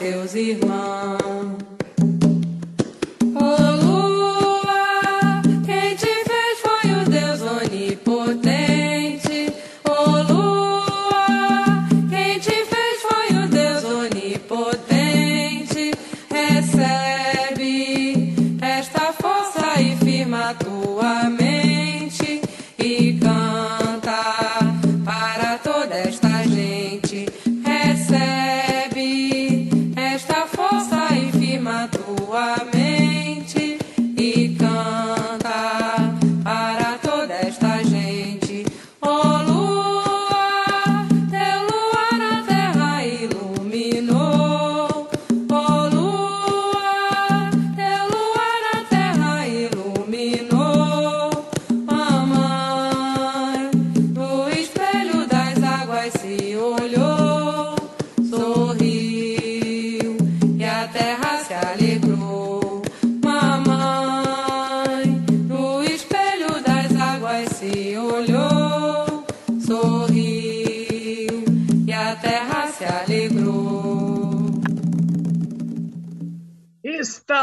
teus irmãos.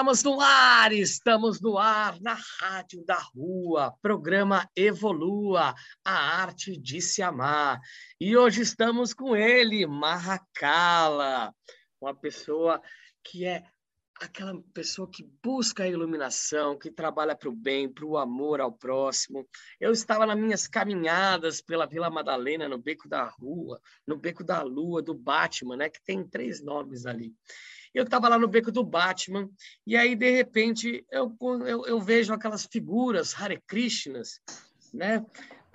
Estamos no ar, estamos no ar na Rádio da Rua, programa Evolua, a arte de se amar. E hoje estamos com ele, Marracala, uma pessoa que é aquela pessoa que busca a iluminação, que trabalha para o bem, para o amor ao próximo. Eu estava nas minhas caminhadas pela Vila Madalena, no Beco da Rua, no Beco da Lua, do Batman, né, que tem três nomes ali. Eu estava lá no beco do Batman, e aí, de repente, eu, eu, eu vejo aquelas figuras Hare Krishnas, né?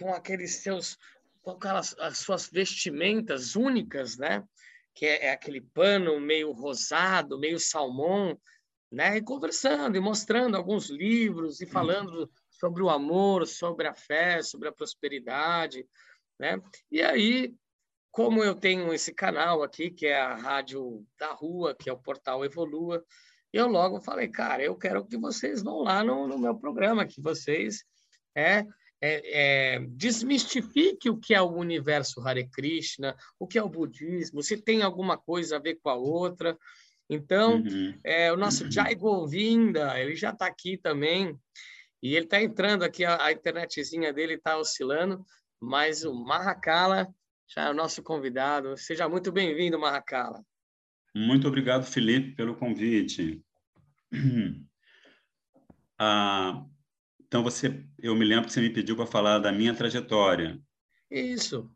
com aqueles seus com aquelas as suas vestimentas únicas, né? Que é, é, aquele pano meio rosado, meio salmão, né? E conversando e mostrando alguns livros e falando sobre o amor, sobre a fé, sobre a prosperidade, né? E aí como eu tenho esse canal aqui, que é a Rádio da Rua, que é o portal Evolua, eu logo falei, cara, eu quero que vocês vão lá no, no meu programa, que vocês é, é, é, desmistifique o que é o universo Hare Krishna, o que é o budismo, se tem alguma coisa a ver com a outra. Então, uhum. é, o nosso uhum. Jai Govinda, ele já está aqui também, e ele está entrando aqui, a, a internetzinha dele está oscilando, mas o Mahakala já é o nosso convidado. Seja muito bem-vindo, Marracala. Muito obrigado, Felipe, pelo convite. Ah, então, você, eu me lembro que você me pediu para falar da minha trajetória. Isso.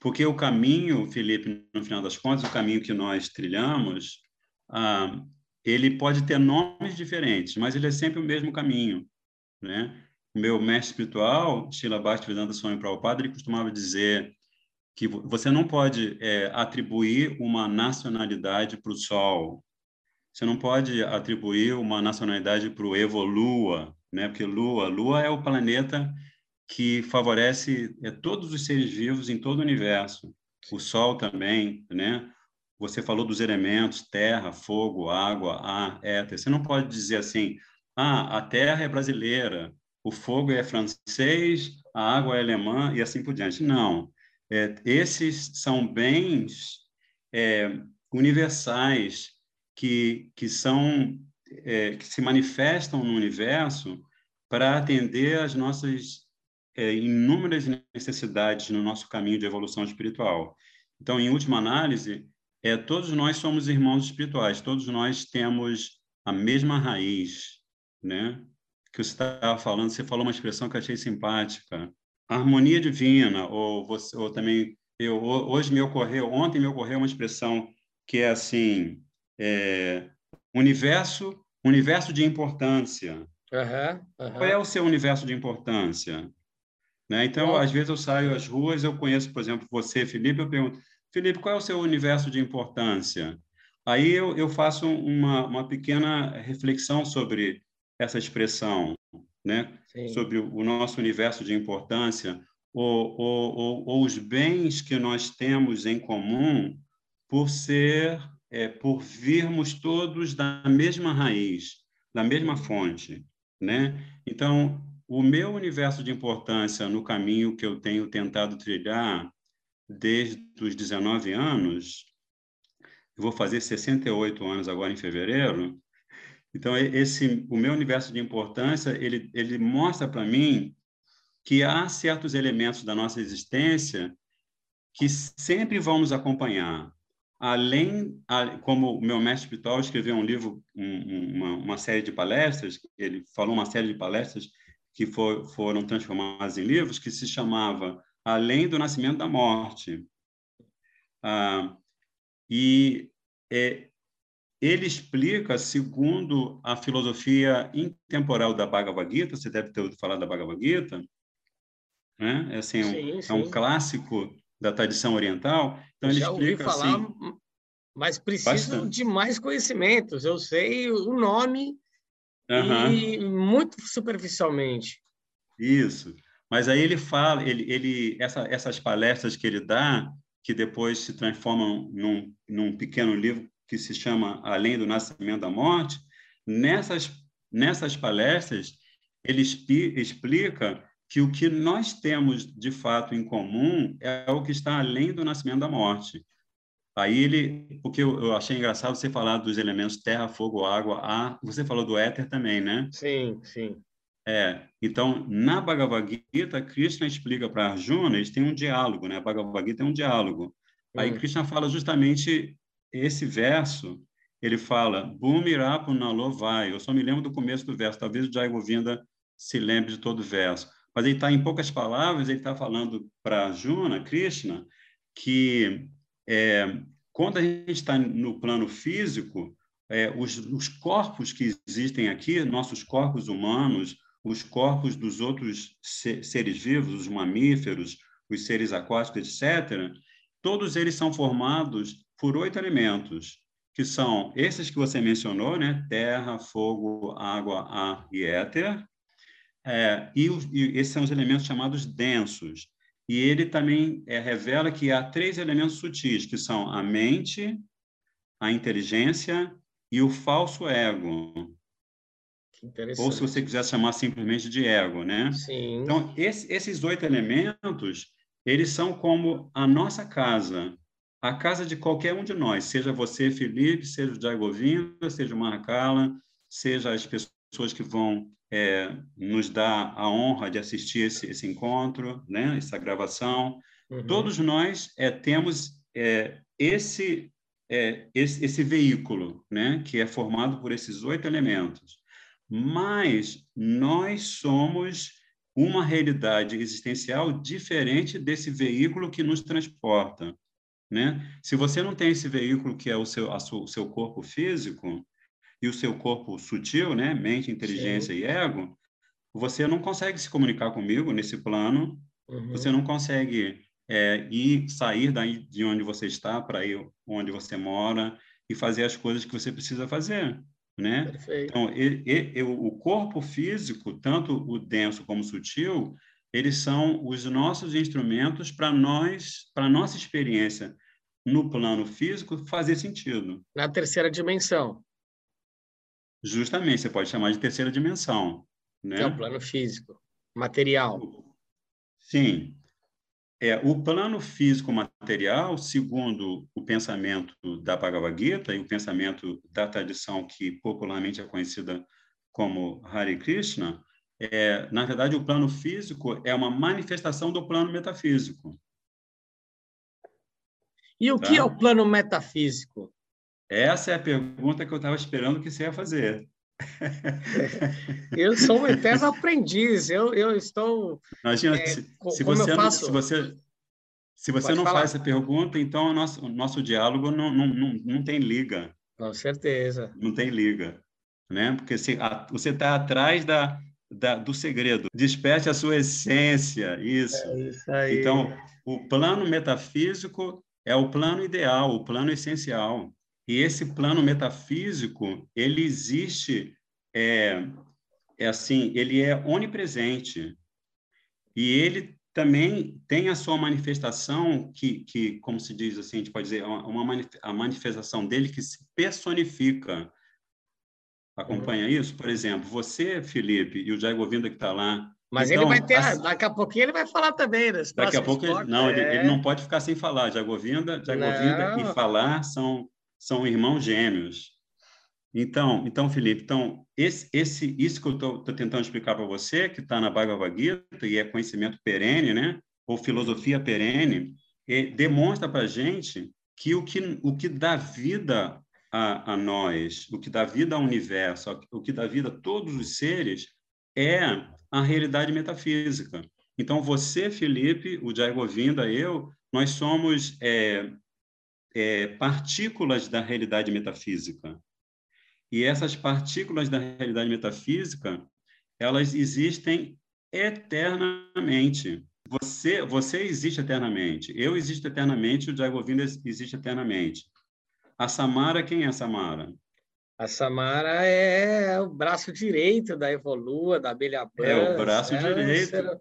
Porque o caminho, Felipe, no final das contas, o caminho que nós trilhamos, ah, ele pode ter nomes diferentes, mas ele é sempre o mesmo caminho, né? O meu mestre espiritual, Shila Bhaktivedanta Swami Prabhupada, ele costumava dizer que você não pode é, atribuir uma nacionalidade para o Sol, você não pode atribuir uma nacionalidade para o Evolua, né? Porque Lua, Lua é o planeta que favorece é, todos os seres vivos em todo o universo. O Sol também, né? Você falou dos elementos terra, fogo, água, ar, éter. Você não pode dizer assim: ah, a terra é brasileira, o fogo é francês, a água é alemã e assim por diante. Não. É, esses são bens é, universais que, que são é, que se manifestam no universo para atender às nossas é, inúmeras necessidades no nosso caminho de evolução espiritual. Então, em última análise, é, todos nós somos irmãos espirituais, todos nós temos a mesma raiz, né? que você estava falando, você falou uma expressão que eu achei simpática, harmonia divina, ou, você, ou também, eu, hoje me ocorreu, ontem me ocorreu uma expressão que é assim, é, universo, universo de importância. Uhum, uhum. Qual é o seu universo de importância? Né? Então, Bom. às vezes eu saio às ruas, eu conheço, por exemplo, você, Felipe, eu pergunto, Felipe, qual é o seu universo de importância? Aí eu, eu faço uma, uma pequena reflexão sobre essa expressão, né? sobre o, o nosso universo de importância, ou, ou, ou, ou, os bens que nós temos em comum por ser, é, por virmos todos da mesma raiz, da mesma fonte. Né? Então, o meu universo de importância no caminho que eu tenho tentado trilhar desde os 19 anos, eu vou fazer 68 anos agora em fevereiro. Então esse o meu universo de importância, ele ele mostra para mim que há certos elementos da nossa existência que sempre vão nos acompanhar. Além, como o meu mestre espiritual escreveu um livro, uma, uma série de palestras, ele falou uma série de palestras que for, foram transformadas em livros, que se chamava Além do Nascimento da Morte. Ah, e é, ele explica, segundo a filosofia intemporal da Bhagavad Gita, você deve ter ouvido falar da Bhagavad Gita, né? é, assim, sim, um, sim. é um clássico da tradição oriental. Então, ele Já explica ouvi falar, assim, mas preciso bastante. de mais conhecimentos. Eu sei o nome Uhum. E muito superficialmente. Isso. Mas aí ele fala, ele, ele essa, essas palestras que ele dá, que depois se transformam num, num pequeno livro que se chama Além do Nascimento da Morte, nessas, nessas palestras ele explica que o que nós temos de fato em comum é o que está além do nascimento da morte. Aí ele, porque eu, eu achei engraçado você falar dos elementos terra, fogo, água, ar. Você falou do éter também, né? Sim, sim. É, então, na Bhagavad Gita, Krishna explica para Arjuna, eles têm um diálogo, né? A Bhagavad Gita é um diálogo. Hum. Aí Krishna fala justamente esse verso, ele fala, Bhumirapu vai. Eu só me lembro do começo do verso, talvez o Jai Govinda se lembre de todo o verso. Mas ele está, em poucas palavras, ele está falando para Arjuna, Krishna, que é, quando a gente está no plano físico, é, os, os, corpos que existem aqui, nossos corpos humanos, os corpos dos outros seres vivos, os mamíferos, os seres aquáticos, etc., todos eles são formados por oito elementos, que são esses que você mencionou, né? Terra, fogo, água, ar e éter. É, e, e esses são os elementos chamados densos. E ele também é, revela que há três elementos sutis, que são a mente, a inteligência e o falso ego. Ou se você quiser chamar simplesmente de ego, né? Sim. Então, esse, esses oito elementos, eles são como a nossa casa, a casa de qualquer um de nós, seja você, Felipe, seja o Jaigovinda, seja o Marcala, seja as pessoas que vão é, nos dá a honra de assistir esse, esse encontro, né, essa gravação. Uhum. Todos nós é, temos é, esse, é, esse, esse veículo, né, que é formado por esses oito elementos. Mas nós somos uma realidade existencial diferente desse veículo que nos transporta. Né? Se você não tem esse veículo que é o seu, a o seu corpo físico, e o seu corpo sutil, né, mente, inteligência Sim. e ego, você não consegue se comunicar comigo nesse plano, uhum. você não consegue é, ir sair daí de onde você está para ir onde você mora e fazer as coisas que você precisa fazer, né? Perfeito. Então, ele, ele, o corpo físico, tanto o denso como o sutil, eles são os nossos instrumentos para nós, para nossa experiência no plano físico fazer sentido. Na terceira dimensão. Justamente, você pode chamar de terceira dimensão. Né? Que é o plano físico, material. Sim. É, o plano físico material, segundo o pensamento da Bhagavad Gita e o pensamento da tradição que popularmente é conhecida como Hare Krishna, é, na verdade, o plano físico é uma manifestação do plano metafísico. E o tá? que é o plano metafísico? Essa é a pergunta que eu estava esperando que você ia fazer. eu sou um eterno aprendiz. Eu, eu estou. Imagina, é, se, se, você, faço... se você se você Pode não falar. faz essa pergunta, então o nosso, o nosso diálogo não, não, não, não tem liga. Com certeza. Não tem liga. Né? Porque se, a, você está atrás da, da, do segredo. Desperte a sua essência. Isso. É isso aí. Então, o plano metafísico é o plano ideal, o plano essencial. E esse plano metafísico, ele existe, é, é assim, ele é onipresente. E ele também tem a sua manifestação que, que como se diz assim, a gente pode dizer, uma, uma a manifestação dele que se personifica. Acompanha uhum. isso? Por exemplo, você, Felipe, e o Jair Govinda que está lá. Mas então, ele vai ter, assim, daqui a pouquinho ele vai falar também. Daqui a pouco, ele, não, é... ele, ele, é. não pode ficar sem falar. Jair Govinda, Jair Govinda e falar são, são irmãos gêmeos. Então, então Felipe, então esse, esse isso que eu estou tentando explicar para você, que está na Bhagavad Gita e é conhecimento perene, né? Ou filosofia perene, é, demonstra para a gente que o que o que dá vida a, a, nós, o que dá vida ao universo, o que dá vida a todos os seres é a realidade metafísica. Então você, Felipe, o Jai Govinda, eu, nós somos é, é, partículas da realidade metafísica. E essas partículas da realidade metafísica, elas existem eternamente. Você, você existe eternamente. Eu existo eternamente. O Jagovinda existe eternamente. A Samara, quem é a Samara? A Samara é o braço direito da Evolua, da Abelha Branca. É o braço é direito.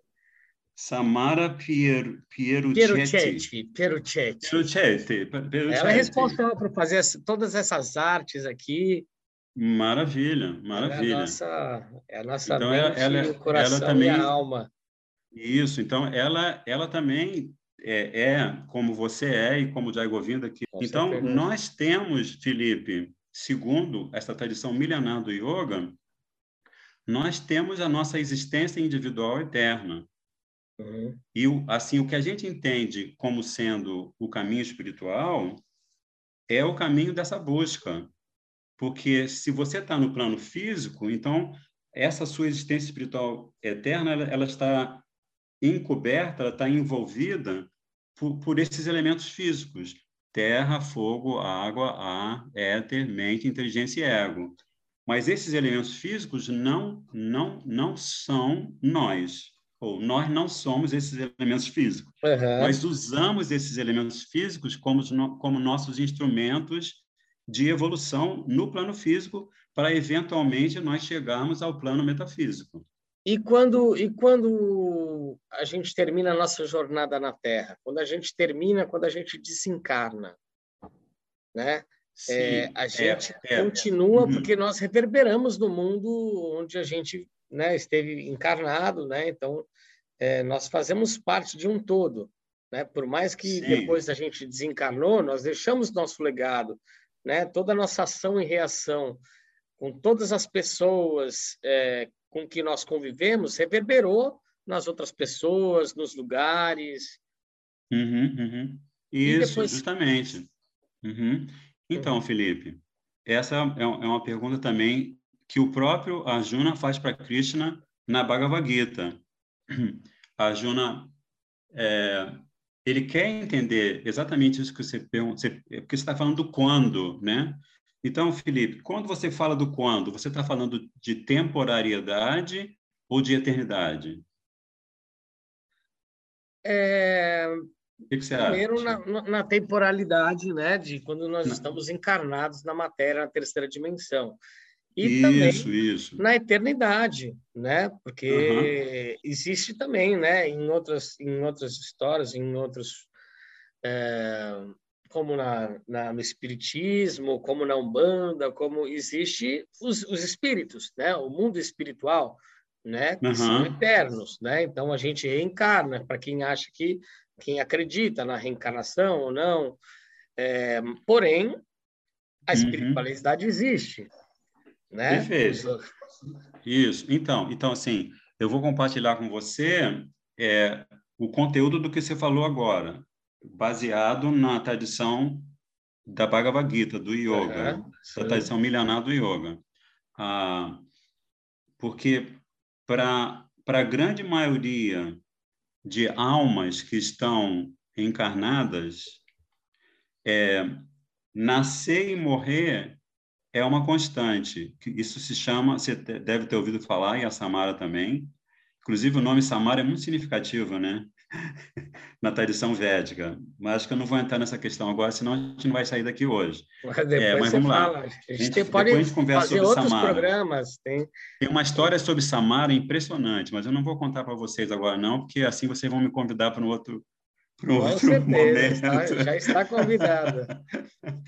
Samara Pier, Pieruccetti. Pieruccetti. Pieruccetti. Ela é responsável por fazer todas essas artes aqui. Maravilha, maravilha. É a nossa, é a nossa então, mente, ela, o coração ela também, e a alma. Isso, então ela, ela também é, é como você é e como Jai Govinda aqui. Com então, certeza. nós temos, Felipe, segundo essa tradição milenar do yoga, nós temos a nossa existência individual eterna. Uhum. E assim, o que a gente entende como sendo o caminho espiritual é o caminho dessa busca porque se você está no plano físico, então essa sua existência espiritual eterna, ela, ela está encoberta, ela está envolvida por, por, esses elementos físicos: terra, fogo, água, ar, éter, mente, inteligência e ego. Mas esses elementos físicos não, não, não são nós, ou nós não somos esses elementos físicos. Uhum. Nós usamos esses elementos físicos como, como nossos instrumentos de evolução no plano físico para eventualmente nós chegarmos ao plano metafísico. E quando e quando a gente termina a nossa jornada na Terra, quando a gente termina, quando a gente desencarna, né? Sim, é, a é, gente é, continua é. porque nós reverberamos no mundo onde a gente né, esteve encarnado, né? Então é, nós fazemos parte de um todo, né? Por mais que Sim. depois a gente desencarnou, nós deixamos nosso legado, né? Toda a nossa ação e reação com todas as pessoas é, com que nós convivemos reverberou nas outras pessoas, nos lugares. Uhum, uhum. Isso, depois... justamente. Uhum. Então, uhum. Felipe, essa é, é uma pergunta também que o próprio Arjuna faz para Krishna na Bhagavad Gita. Arjuna é, ele quer entender exatamente isso que você pergunta, é porque você está falando do quando, né? Então, Felipe, quando você fala do quando, você está falando de temporariedade ou de eternidade? É... O que, você Primeiro, acha? Na, na temporalidade, né? De quando nós estamos encarnados na matéria, na terceira dimensão. E isso, também isso. na eternidade, né? Porque uhum. existe também, né? Em outras, em outras histórias, em outros, é, como na, na, no espiritismo, como na umbanda, como existe os, os espíritos, né? O mundo espiritual, né? Que uhum. são eternos, né? Então a gente reencarna. Para quem acha que, quem acredita na reencarnação ou não, é, porém a uhum. espiritualidade uhum. existe né? Perfeito. Isso. Então, então assim, eu vou compartilhar com você é, o conteúdo do que você falou agora, baseado na tradição da Bhagavad Gita, do Yoga, uhum, da tradição milenar do Yoga. ah, porque para a grande maioria de almas que estão encarnadas, é, nascer e morrer é uma constante. Isso se chama, você deve ter ouvido falar, e a Samara também. Inclusive, o nome Samara é muito significativo, né? na tradição védica. Mas acho que eu não vou entrar nessa questão agora, senão a gente não vai sair daqui hoje. Mas depois é, mas vamos fala. lá. A gente, gente pode a gente conversa fazer outros Samara. programas. Tem... tem uma história sobre Samara impressionante, mas eu não vou contar para vocês agora não, porque assim vocês vão me convidar para um outro, para um outro certeza, momento. Está, já está convidada.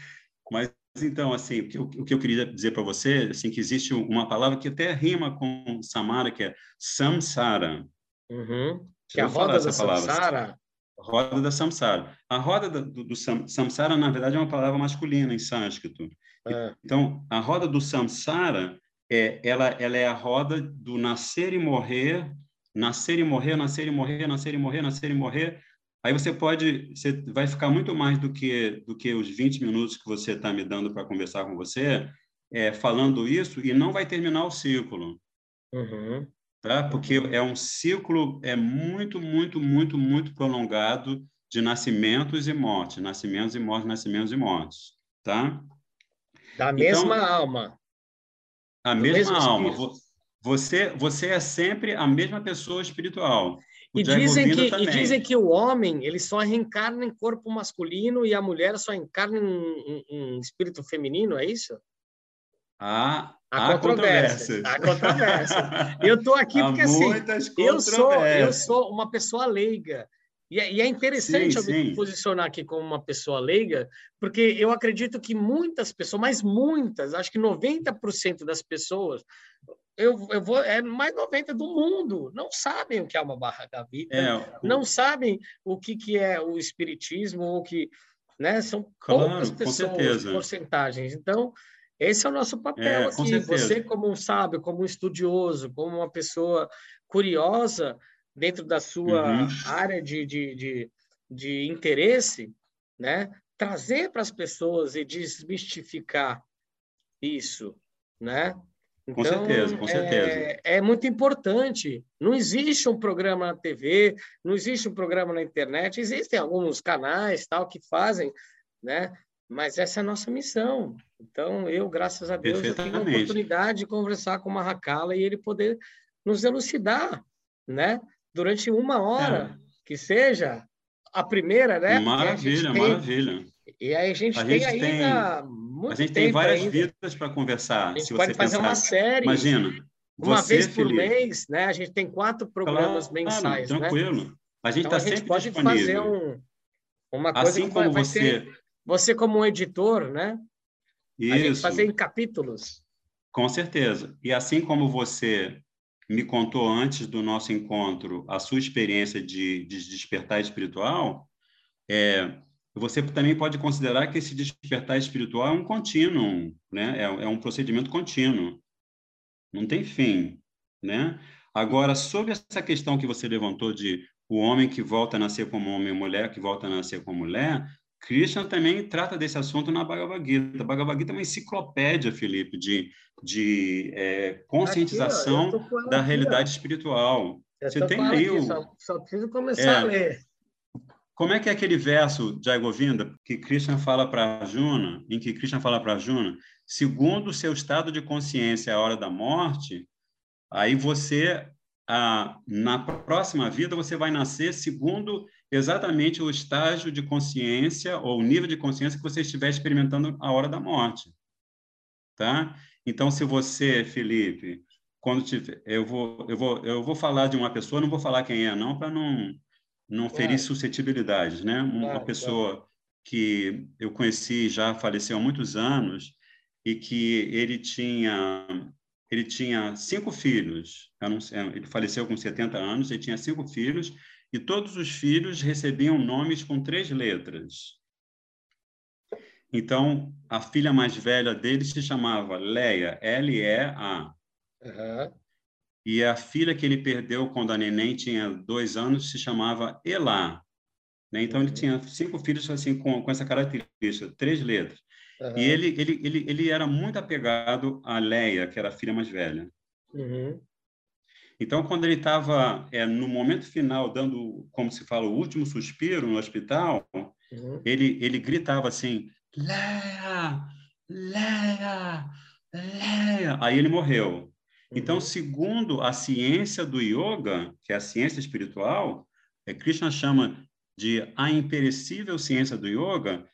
mas então, assim, o que, eu, o que eu queria dizer para você, assim, que existe uma palavra que até rima com Samara, que é samsara. Uhum. Que é a roda da samsara? Roda da samsara. A roda do, do samsara, na verdade, é uma palavra masculina em sânscrito. É. Então, a roda do samsara, é, ela, ela é a roda do nascer e morrer, nascer e morrer, nascer e morrer, nascer e morrer, nascer e morrer. Aí você pode, você vai ficar muito mais do que do que os 20 minutos que você está me dando para conversar com você, é, falando isso e não vai terminar o ciclo. Uhum tá? Porque é um ciclo é muito, muito, muito, muito prolongado de nascimentos e mortes, nascimentos e mortes, nascimentos e mortes, tá? Da mesma então, alma. A mesma alma. Você, você é sempre a mesma pessoa espiritual. e dizem, que, e dizem que o homem ele só reencarna em corpo masculino e a mulher só encarna em, em, em espírito feminino, é isso? Há, há, há controvérsia. Há controvérsia. Eu estou aqui porque assim, eu sou, eu sou uma pessoa leiga. E é, e é interessante sim, eu me posicionar aqui como uma pessoa leiga, porque eu acredito que muitas pessoas, mas muitas, acho que 90% das pessoas, eu, eu vou, é mais 90% do mundo, não sabem o que é uma barra da vida, é, não sabem o que, que é o espiritismo, o que, né, são claro, poucas pessoas, porcentagens. Então, esse é o nosso papel é, aqui. Você, como um sábio, como um estudioso, como uma pessoa curiosa dentro da sua uhum. área de, de, de, de interesse, né? trazer para as pessoas e desmistificar isso, né? Então, com certeza, com certeza. É, é, muito importante. Não existe um programa na TV, não existe um programa na internet. Existem alguns canais tal que fazem, né? Mas essa é a nossa missão. Então, eu, graças a Deus, eu tenho a oportunidade de conversar com o Marracala e ele poder nos elucidar, né? Durante uma hora, é. que seja a primeira, né? Maravilha, tem... maravilha. E aí a gente a tem gente ainda tem... muito A gente tem várias ainda. vidas para conversar. A gente pode fazer pensar. uma série. Imagina. Uma você, vez por Felipe. mês, né? A gente tem quatro programas claro, mensais, né? tranquilo. Né? A gente está então, sempre pode disponível. fazer um, uma coisa assim como vai você ser você como um editor, né? Isso. Fazer em capítulos. Com certeza. E assim como você me contou antes do nosso encontro a sua experiência de, de despertar espiritual, é, você também pode considerar que esse despertar espiritual é um contínuo, né? É, é, um procedimento contínuo. Não tem fim, né? Agora, sobre essa questão que você levantou de o homem que volta a nascer como homem e mulher que volta a nascer como mulher, Krishna também trata desse assunto na Bhagavad Gita. A Bhagavad Gita é uma enciclopédia, Felipe, de, de é, conscientização aqui, ó, da realidade espiritual. Eu Você tem aí o... Só, só preciso começar é, a ler. Como é que é aquele verso de Govinda que Krishna fala para Arjuna, em que Krishna fala para Arjuna, segundo o seu estado de consciência a hora da morte, aí você, ah, na próxima vida, você vai nascer segundo exatamente o estágio de consciência ou o nível de consciência que você estiver experimentando a hora da morte, tá? Então, se você, Felipe, quando tiver, eu vou, eu vou, eu vou falar de uma pessoa, não vou falar quem é, não, para não não ferir suscetibilidades, né? Uma pessoa que eu conheci já faleceu há muitos anos e que ele tinha ele tinha cinco filhos. Ele faleceu com 70 anos, ele tinha cinco filhos e todos os filhos recebiam nomes com três letras. Então, a filha mais velha dele se chamava Leia, L-E-A. Uhum. E a filha que ele perdeu quando a neném tinha dois anos se chamava Elá. Né? Então, uhum. ele tinha cinco filhos assim com, com essa característica, três letras. Uhum. E ele, ele, ele, ele era muito apegado a Leia, que era a filha mais velha. Uhum. Então, quando ele estava é, no momento final, dando, como se fala, o último suspiro no hospital, uhum. ele, ele gritava assim: Leia, Leia, Leia. Aí ele morreu. Então, uhum. segundo a ciência do yoga, que é a ciência espiritual, é, Krishna chama de a imperecível ciência do yoga,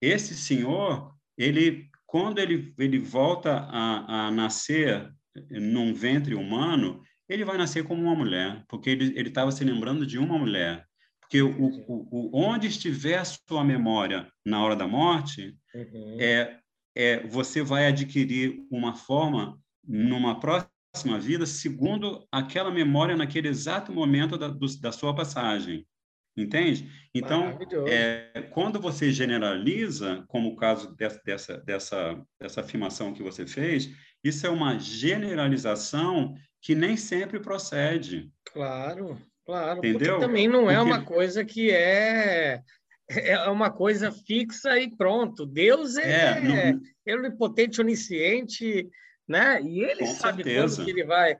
esse senhor, ele, quando ele, ele volta a, a nascer num ventre humano, ele vai nascer como uma mulher, porque ele estava se lembrando de uma mulher. Porque o, o, o, onde estiver a sua memória na hora da morte, uhum. é, é, você vai adquirir uma forma numa próxima vida segundo aquela memória naquele exato momento da, do, da sua passagem. Entende? Então, é, quando você generaliza, como o caso dessa, dessa, dessa, dessa afirmação que você fez, isso é uma generalização que nem sempre procede. Claro, claro. Entendeu? Porque também não é Porque... uma coisa que é é uma coisa fixa e pronto. Deus é, é, não... é onipotente, onisciente, né? E ele Com sabe certeza. que ele vai,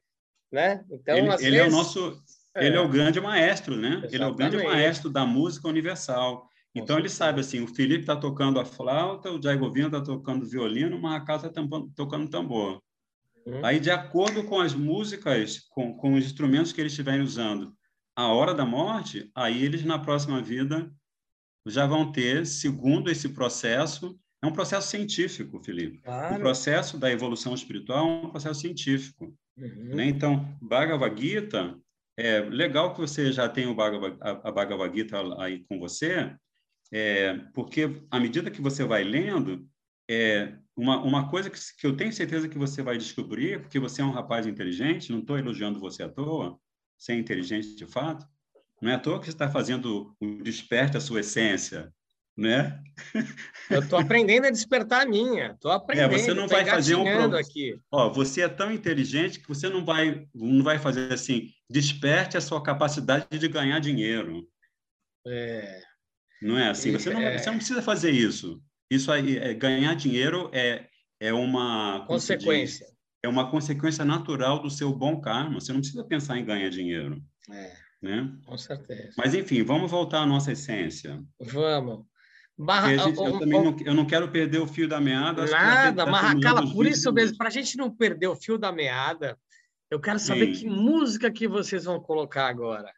né? Então, ele, ele vezes... é o nosso, é. ele é o grande maestro, né? Exatamente. Ele é o grande maestro da música universal. Então ele sabe assim, o Felipe está tocando a flauta, o Jaigovino está tocando violino, o Maracás está tocando tambor. Uhum. Aí, de acordo com as músicas, com, com os instrumentos que eles estiverem usando, a hora da morte, aí eles na próxima vida já vão ter, segundo esse processo, é um processo científico, Felipe. Claro. O processo da evolução espiritual é um processo científico. Uhum. Né? Então, Bhagavad Gita, é legal que você já tem o Bhagavad, a, a Bhagavad Gita aí com você, é, porque à medida que você vai lendo, é, uma, uma coisa que, que eu tenho certeza que você vai descobrir, porque você é um rapaz inteligente, não estou elogiando você à toa, você é inteligente de fato, não é à toa que você está fazendo o desperte a sua essência, né? Eu estou aprendendo a despertar a minha, estou aprendendo. É, você não vai fazer um pro... aqui. Ó, você é tão inteligente que você não vai, não vai fazer assim, desperte a sua capacidade de ganhar dinheiro. É. Não é assim. Você não, é... você não precisa fazer isso. Isso aí, é, ganhar dinheiro é, é uma consequência. É uma consequência natural do seu bom karma. Você não precisa pensar em ganhar dinheiro. É, né? Com certeza. Mas, enfim, vamos voltar à nossa essência. Vamos. Barra, gente, eu também não, eu não quero perder o fio da meada. Nada, tá Marracala, por isso mesmo, para a gente não perder o fio da meada, eu quero saber Sim. que música que vocês vão colocar agora.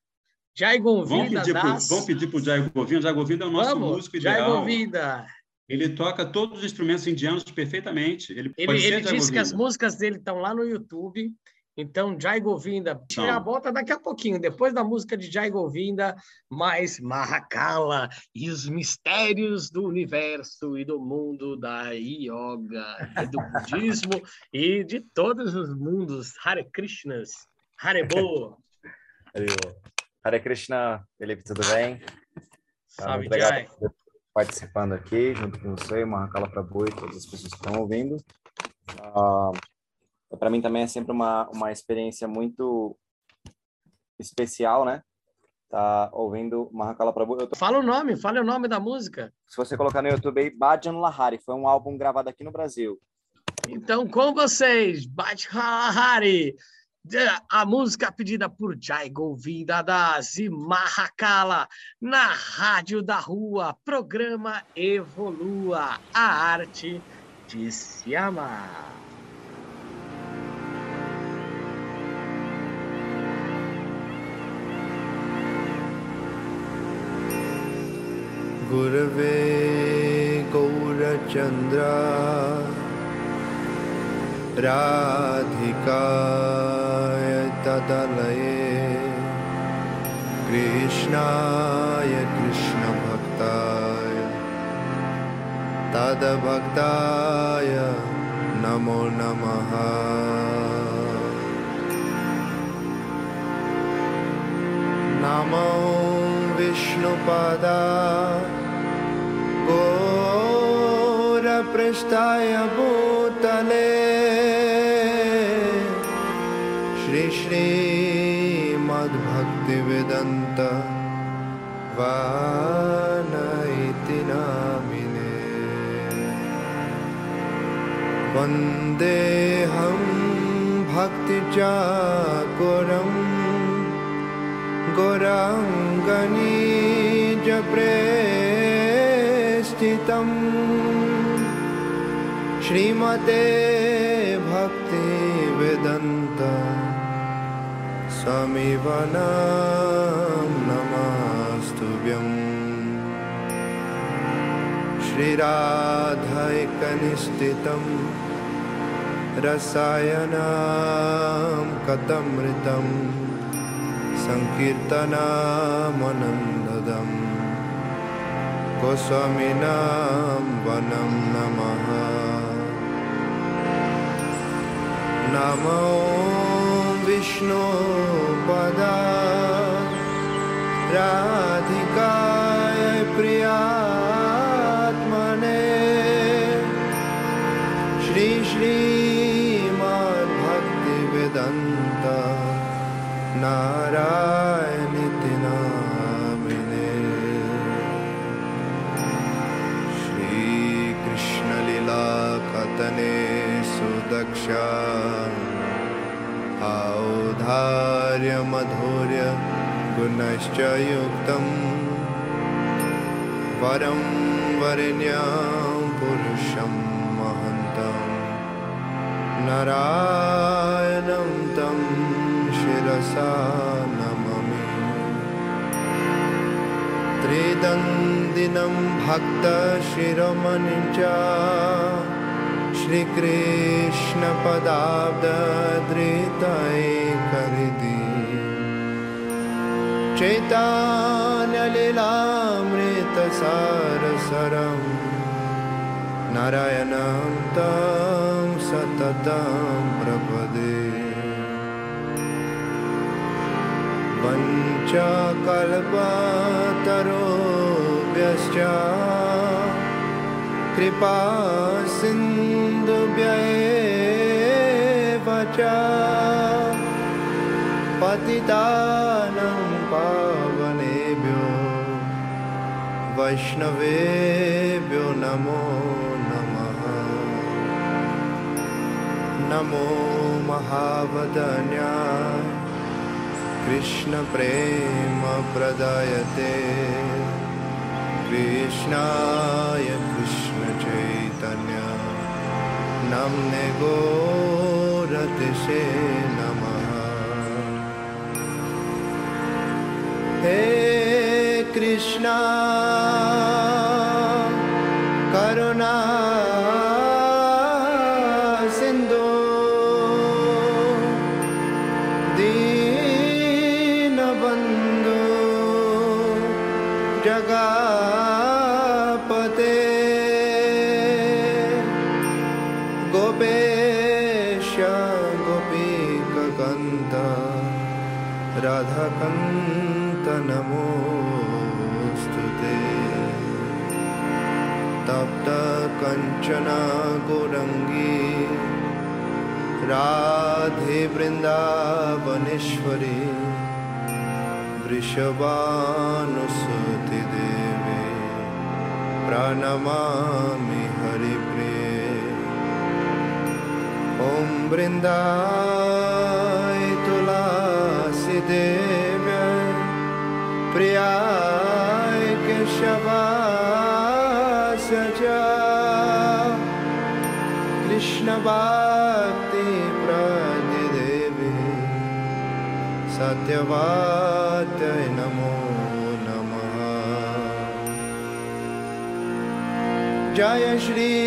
Jai Govinda vamos pedir das... Pro, vamos pedir para o Jai Govinda. Jai Govinda é o nosso vamos, músico ideal. Jai Govinda. Ele toca todos os instrumentos indianos perfeitamente. Ele, ele, ele disse que as músicas dele estão lá no YouTube. Então, Jai Govinda, tira a volta daqui a pouquinho, depois da música de Jai Govinda, mais Mahakala e os mistérios do universo e do mundo da yoga, e do budismo e de todos os mundos. Hare Krishnas, Hare Bo. Hare Krishna, Felipe, tudo bem? Salve, Jai participando aqui, junto com você, Marcala Prabhu e todas as pessoas que estão ouvindo. Ah, Para mim também é sempre uma, uma experiência muito especial, né? Tá ouvindo Mahakala Prabhu. Tô... Fala o nome, fala o nome da música. Se você colocar no YouTube aí, Bhajan Lahari, foi um álbum gravado aqui no Brasil. Então, com vocês, Bhajan Lahari, a música pedida por Jai Govinda das e Mahakala na Rádio da Rua, programa Evolua, a arte de se amar. Gurave Gaurachandra राधिकाय तदलये। कृष्णाय कृष्णभक्ताय। तदभक्ताय नमो नमः। नमो विष्णुपदा। गोरपृष्ठाय भूतले इति नामिने। विदे वन्देऽहं भक्ति च श्रीमते भक्तिवेदन्त समिवन श्रीराधैकनिष्ठितं रसायनं कथमृतं सङ्कीर्तनमनन्ददम् गोस्वामिनां वनं नमः। नमो विष्णुपदा। राधिकाय सुदक्षा औदार्यमधुर्य गुणश्च युक्तं वरं वरेण्यं पुरुषं महन्तं नारायणं तं शिरसा नमामि। त्रिदन्दिनं भक्तशिरोमणि च श्रीकृष्णपदाब्दधृतये श्रीकृष्णपदाब्दधृतैकरिति चैतालीलामृतसरसरं नारायणं तं सततं प्रपदे। पञ्चकल्पतरोभ्यश्च कृपा सिन् सिन्धुभ्येव च पतितानं पावनेभ्यो। वैष्णवेभ्यो नमो नमः। नमो महावदन्या कृष्णप्रेमप्रदायते। कृष्णाय कृष्णचैतन्य नम्ने गोरतिशे नमः। हे कृष्णा तप्तकञ्चना गौरङ्गी राधे वृन्दावनेश्वरी वृषभानुसुति देवे प्रणमामि हरिप्रिये। ॐ वृन्दाय तुलसीदेव्य। प्रियाय कृष्णभक्तिप्रतिदेवी सत्यवाद नमो नमः। जय Shrikrishna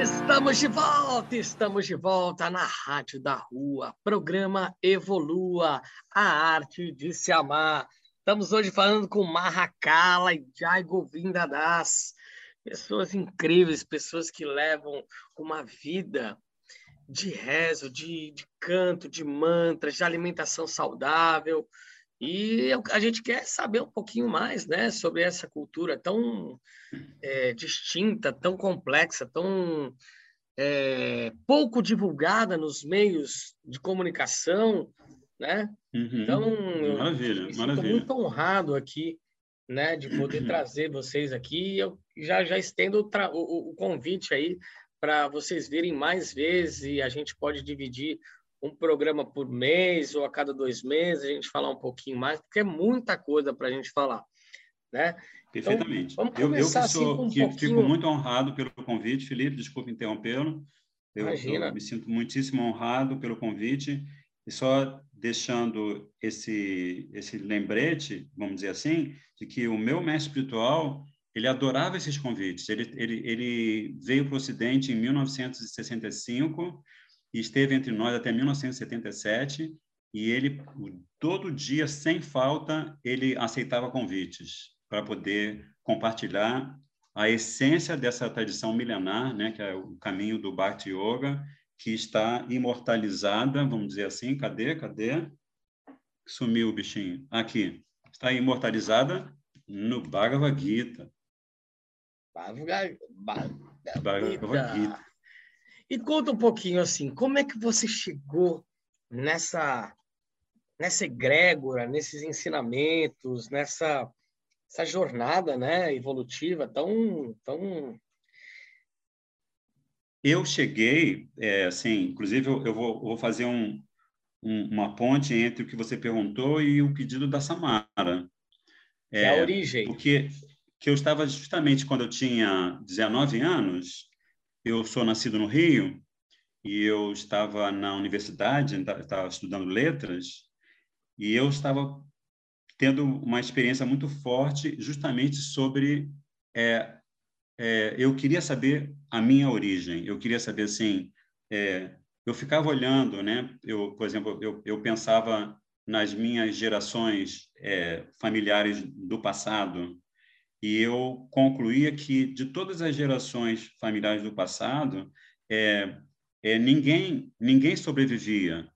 Estamos de volta, estamos de volta na Rádio da Rua, programa Evolua, a arte de se amar. Estamos hoje falando com Mahakala e Jai Govinda Das, pessoas incríveis, pessoas que levam uma vida de rezo, de, de canto, de mantras, de alimentação saudável. E eu- a gente quer saber um pouquinho mais né, sobre essa cultura tão é, distinta, tão complexa, tão é, pouco divulgada nos meios de comunicação, né? Uhum. Então, eu Maravilha, sinto maravilha. muito honrado aqui, né, de poder trazer vocês aqui. Eu já já estendo o- o- o convite aí para vocês virem mais vezes e a gente pode dividir um programa por mês ou a cada dois meses, a gente falar um pouquinho mais, porque é muita coisa para a gente falar, né? Perfeitamente. vamos eu, eu que, assim sou, com um que pouquinho- fico muito honrado pelo convite, Felipe, desculpe interrompê-lo. Eu, eu me sinto muitíssimo honrado pelo convite. E só deixando esse, esse lembrete, vamos dizer assim, de que o meu mestre espiritual, ele adorava esses convites. Ele, ele, ele veio para o Ocidente em 1965 e esteve entre nós até 1977. E ele, todo dia, sem falta, ele aceitava convites para poder compartilhar a essência dessa tradição milenar, né, que é o caminho do Bhakti Yoga, que está imortalizada, vamos dizer assim, cadê, cadê? Sumiu o bichinho. Aqui. Está imortalizada no Bhagavad Gita. Bhagavad- Bhagavad Gita. E conta um pouquinho assim, como é que você chegou nessa nessa egrégora, nesses ensinamentos, nessa essa jornada, né, evolutiva tão tão Eu cheguei, é, assim, inclusive eu, eu vou, vou fazer um, um- uma ponte entre o que você perguntou e o pedido da Samara. que é a origem. Porque que eu estava justamente quando eu tinha 19 anos, eu sou nascido no Rio e eu estava na universidade, estava estudando letras, e eu estava tendo uma experiência muito forte justamente sobre é, é, eu queria saber a minha origem, eu queria saber assim, é, eu ficava olhando, né? Eu, por exemplo, eu, eu pensava nas minhas gerações é, familiares do passado e eu concluía que de todas as gerações familiares do passado, é, é, ninguém ninguém sobrevivia,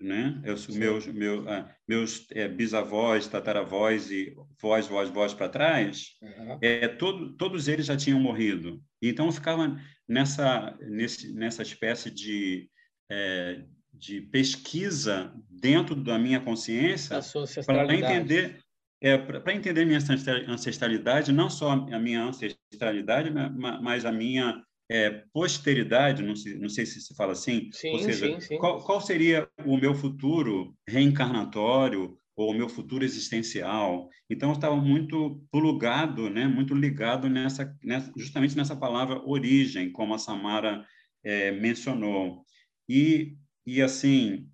né? Eu, Sim. meus meu, ah, meus é, bisavós, tataravós e vós, vós, vós para trás, Aham. é, todo, todos eles já tinham morrido. Então eu ficava nessa nesse, nessa espécie de é, de pesquisa dentro da minha consciência para entender é, para entender minha ancestra- ancestralidade, não só a minha ancestralidade, ma- mas a minha é, posteridade, não sei, não sei se se fala assim, Sim, ou seja, sim, sim. Qual, qual seria o meu futuro reencarnatório ou o meu futuro existencial? Então, eu estava muito plugado, né, muito ligado nessa, nessa, justamente nessa palavra origem, como a Samara é, mencionou. E, e assim,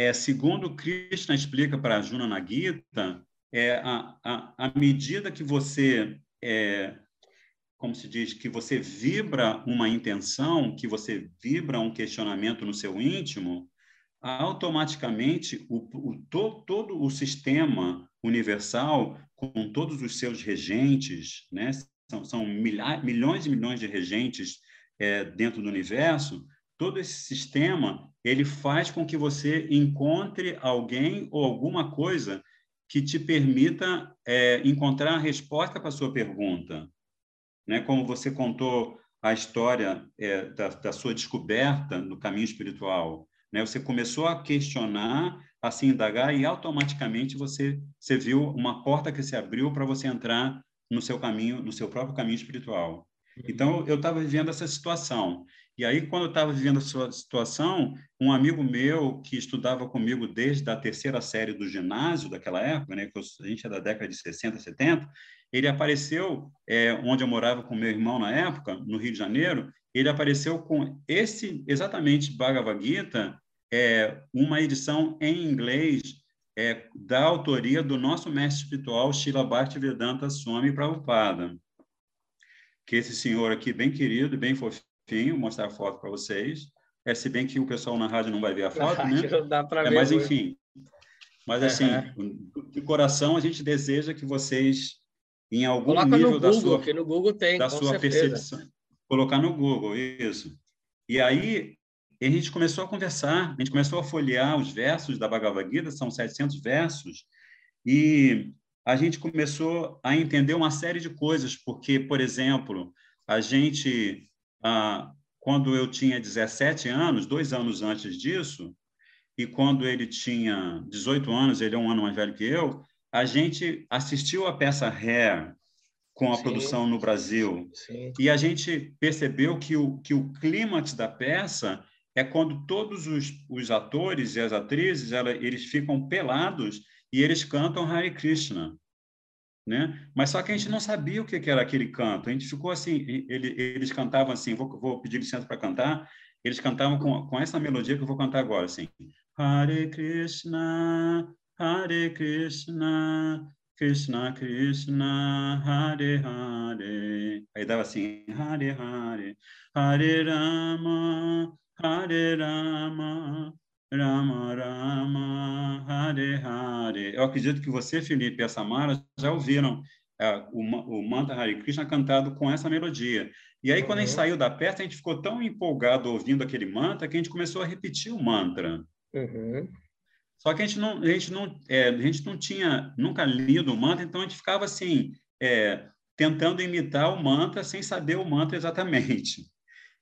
é, segundo Krishna explica para Arjuna na Gita, é, a, a, a medida que você, é, como se diz, que você vibra uma intenção, que você vibra um questionamento no seu íntimo, automaticamente o, o, to, todo o sistema universal, com todos os seus regentes, né? são, são milha, milhões e milhões de regentes é, dentro do universo, todo esse sistema ele faz com que você encontre alguém ou alguma coisa que te permita é, encontrar a resposta para a sua pergunta. Né? Como você contou a história é, da, da, sua descoberta no caminho espiritual. Né? Você começou a questionar, a se indagar, e automaticamente você, você viu uma porta que se abriu para você entrar no seu caminho, no seu próprio caminho espiritual. Então, eu estava vivendo essa situação. E aí, quando eu estava vivendo essa situação, um amigo meu que estudava comigo desde a terceira série do ginásio daquela época, né, que a gente é da década de 60, 70, ele apareceu é, onde eu morava com meu irmão na época, no Rio de Janeiro, ele apareceu com esse, exatamente, Bhagavad Gita, é, uma edição em inglês é, da autoria do nosso mestre espiritual, Srila Bhaktivedanta Swami Prabhupada. Que esse senhor aqui, bem querido, bem fofinho, mostrar a foto para vocês. É, se bem que o pessoal na rádio não vai ver a foto, né? Não dá para é, ver. Mas, enfim. Mas, assim, uhum. de coração, a gente deseja que vocês, em algum Coloca nível no da Google, sua, que no Google tem, da sua percepção, colocar no Google, isso. E aí, a gente começou a conversar, a gente começou a folhear os versos da Bhagavad Gita, são 700 versos, e a gente começou a entender uma série de coisas, porque, por exemplo, a gente, ah, quando eu tinha 17 anos, dois anos antes disso, e quando ele tinha 18 anos, ele é um ano mais velho que eu, a gente assistiu a peça Hair com a Sim. produção no Brasil. Sim. E a gente percebeu que o, que o clímax da peça é quando todos os, os atores e as atrizes ela, eles ficam pelados e eles cantam Hare Krishna. Né? Mas só que a gente não sabia o que era aquele canto. A gente ficou assim, ele, eles cantavam assim, vou, vou pedir licença para cantar, eles cantavam com, com essa melodia que eu vou cantar agora, assim. Hare Krishna, Hare Krishna, Krishna Krishna, Hare Hare. Aí dava assim, Hare Hare, Hare Rama, Hare Rama, Rama Rama Hare Hare. Eu acredito que você, Felipe e a Samara já ouviram é, o, o mantra Hare Krishna cantado com essa melodia. E aí, uhum. quando a gente uhum. saiu da peça, a gente ficou tão empolgado ouvindo aquele mantra que a gente começou a repetir o mantra. Uhum. Só que a gente não, a gente não, é, a gente não tinha nunca lido o mantra, então a gente ficava assim, é, tentando imitar o mantra sem saber o mantra exatamente.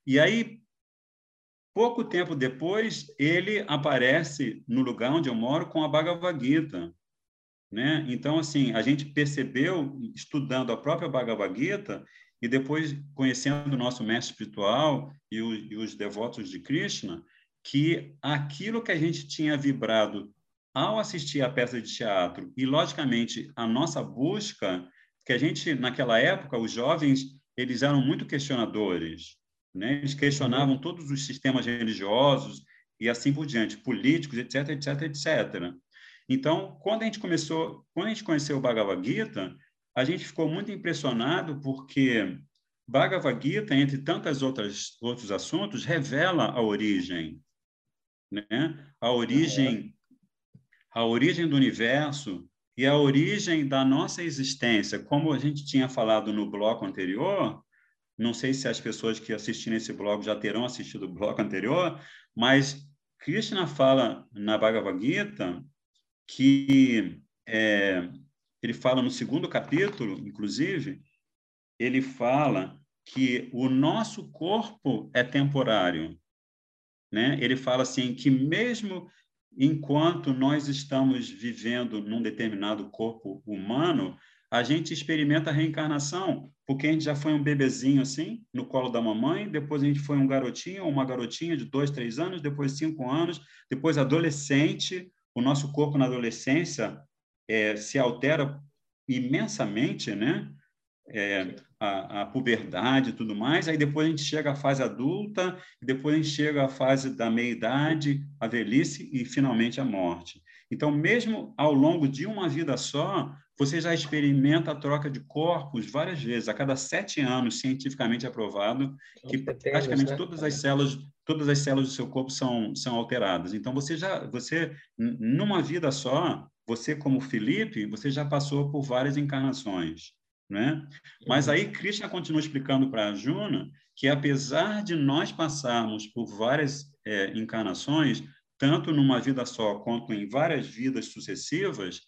E aí, Pouco tempo depois, ele aparece no lugar onde eu moro com a Bhagavad Gita. Né? Então, assim, a gente percebeu, estudando a própria Bhagavad Gita, e depois conhecendo o nosso mestre espiritual e, o, e os devotos de Krishna, que aquilo que a gente tinha vibrado ao assistir a peça de teatro e, logicamente, a nossa busca, que a gente, naquela época, os jovens, eles eram muito questionadores. Né? Eles questionavam todos os sistemas religiosos e assim por diante, políticos, etc, etc, etc. Então, quando a gente começou, quando a gente conheceu o Bhagavad Gita, a gente ficou muito impressionado porque Bhagavad Gita, entre tantas outras outros assuntos, revela a origem, né? A origem a origem do universo e a origem da nossa existência, como a gente tinha falado no bloco anterior, não sei se as pessoas que assistirem esse blog já terão assistido o blog anterior, mas Krishna fala na Bhagavad Gita que é, ele fala no segundo capítulo, inclusive, ele fala que o nosso corpo é temporário. Né? Ele fala assim que mesmo enquanto nós estamos vivendo num determinado corpo humano, a gente experimenta a reencarnação, porque a gente já foi um bebezinho assim, no colo da mamãe, depois a gente foi um garotinho ou uma garotinha de dois, três anos, depois cinco anos, depois adolescente. O nosso corpo na adolescência é, se altera imensamente, né? É, a, a puberdade e tudo mais, aí depois a gente chega à fase adulta, depois a gente chega à fase da meia-idade, a velhice e finalmente a morte. Então, mesmo ao longo de uma vida só, você já experimenta a troca de corpos várias vezes, a cada sete anos, cientificamente aprovado, que praticamente né? todas as células, todas as células do seu corpo são, são alteradas. Então, você já, você, numa vida só, você como Felipe, você já passou por várias encarnações, né? Mas uhum. aí Krishna continua explicando para a Juna que apesar de nós passarmos por várias é, encarnações, tanto numa vida só quanto em várias vidas sucessivas,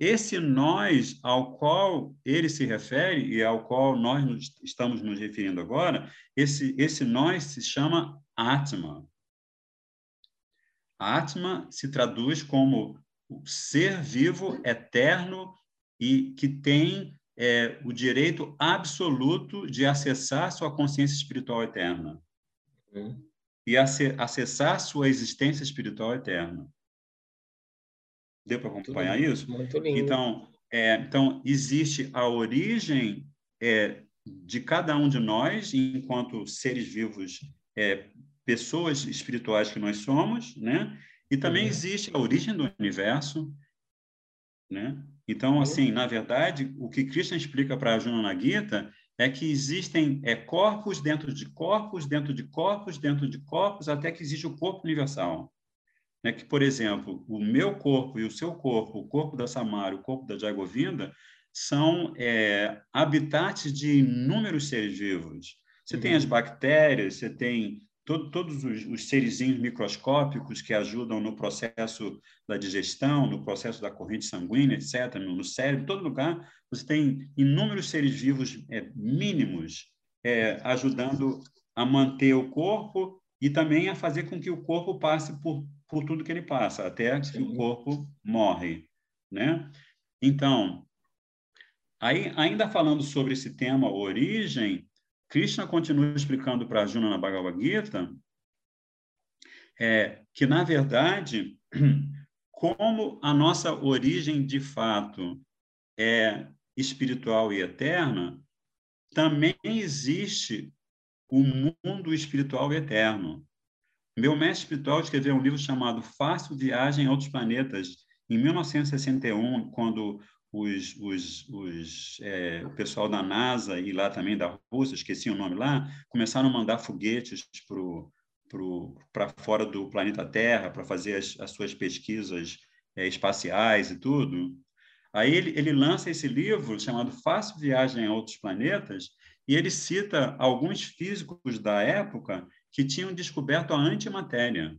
esse nós ao qual ele se refere e ao qual nós nos, estamos nos referindo agora, esse, esse nós se chama Atma. Atma se traduz como o ser vivo, eterno e que tem é, o direito absoluto de acessar sua consciência espiritual eterna. Uhum. E acessar sua existência espiritual eterna. Deu para acompanhar isso? Muito lindo. Então, é, então existe a origem é, de cada um de nós, enquanto seres vivos, é, pessoas espirituais que nós somos, né? E também uhum. existe a origem do universo, né? Então, uhum. assim, na verdade, o que Krishna explica para Arjuna na Gita é que existem é, corpos dentro de corpos, dentro de corpos, dentro de corpos, até que existe o corpo universal. Né? Que, por exemplo, o meu corpo e o seu corpo, o corpo da Samara, o corpo da Jagovinda, são é, habitats de inúmeros seres vivos. Você uhum. tem as bactérias, você tem todo, todos os, os serizinhos microscópicos que ajudam no processo da digestão, no processo da corrente sanguínea, etc., no, no cérebro, todo lugar, você tem inúmeros seres vivos é, mínimos é, ajudando a manter o corpo e também a fazer com que o corpo passe por, por tudo que ele passa, até que o corpo morre, né? Então, aí, ainda falando sobre esse tema origem, Krishna continua explicando para Arjuna na Bhagavad Gita é, que, na verdade, como a nossa origem de fato é espiritual e eterna, também existe o mundo espiritual eterno. Meu mestre espiritual escreveu um livro chamado Fácil Viagem a Outros Planetas, em 1961, quando os, os, os é, o pessoal da NASA e lá também da Rússia, esqueci o nome lá, começaram a mandar foguetes para fora do planeta Terra para fazer as, as, suas pesquisas é, espaciais e tudo. Aí ele, ele lança esse livro chamado Fácil Viagem a Outros Planetas e ele cita alguns físicos da época que tinham descoberto a antimatéria.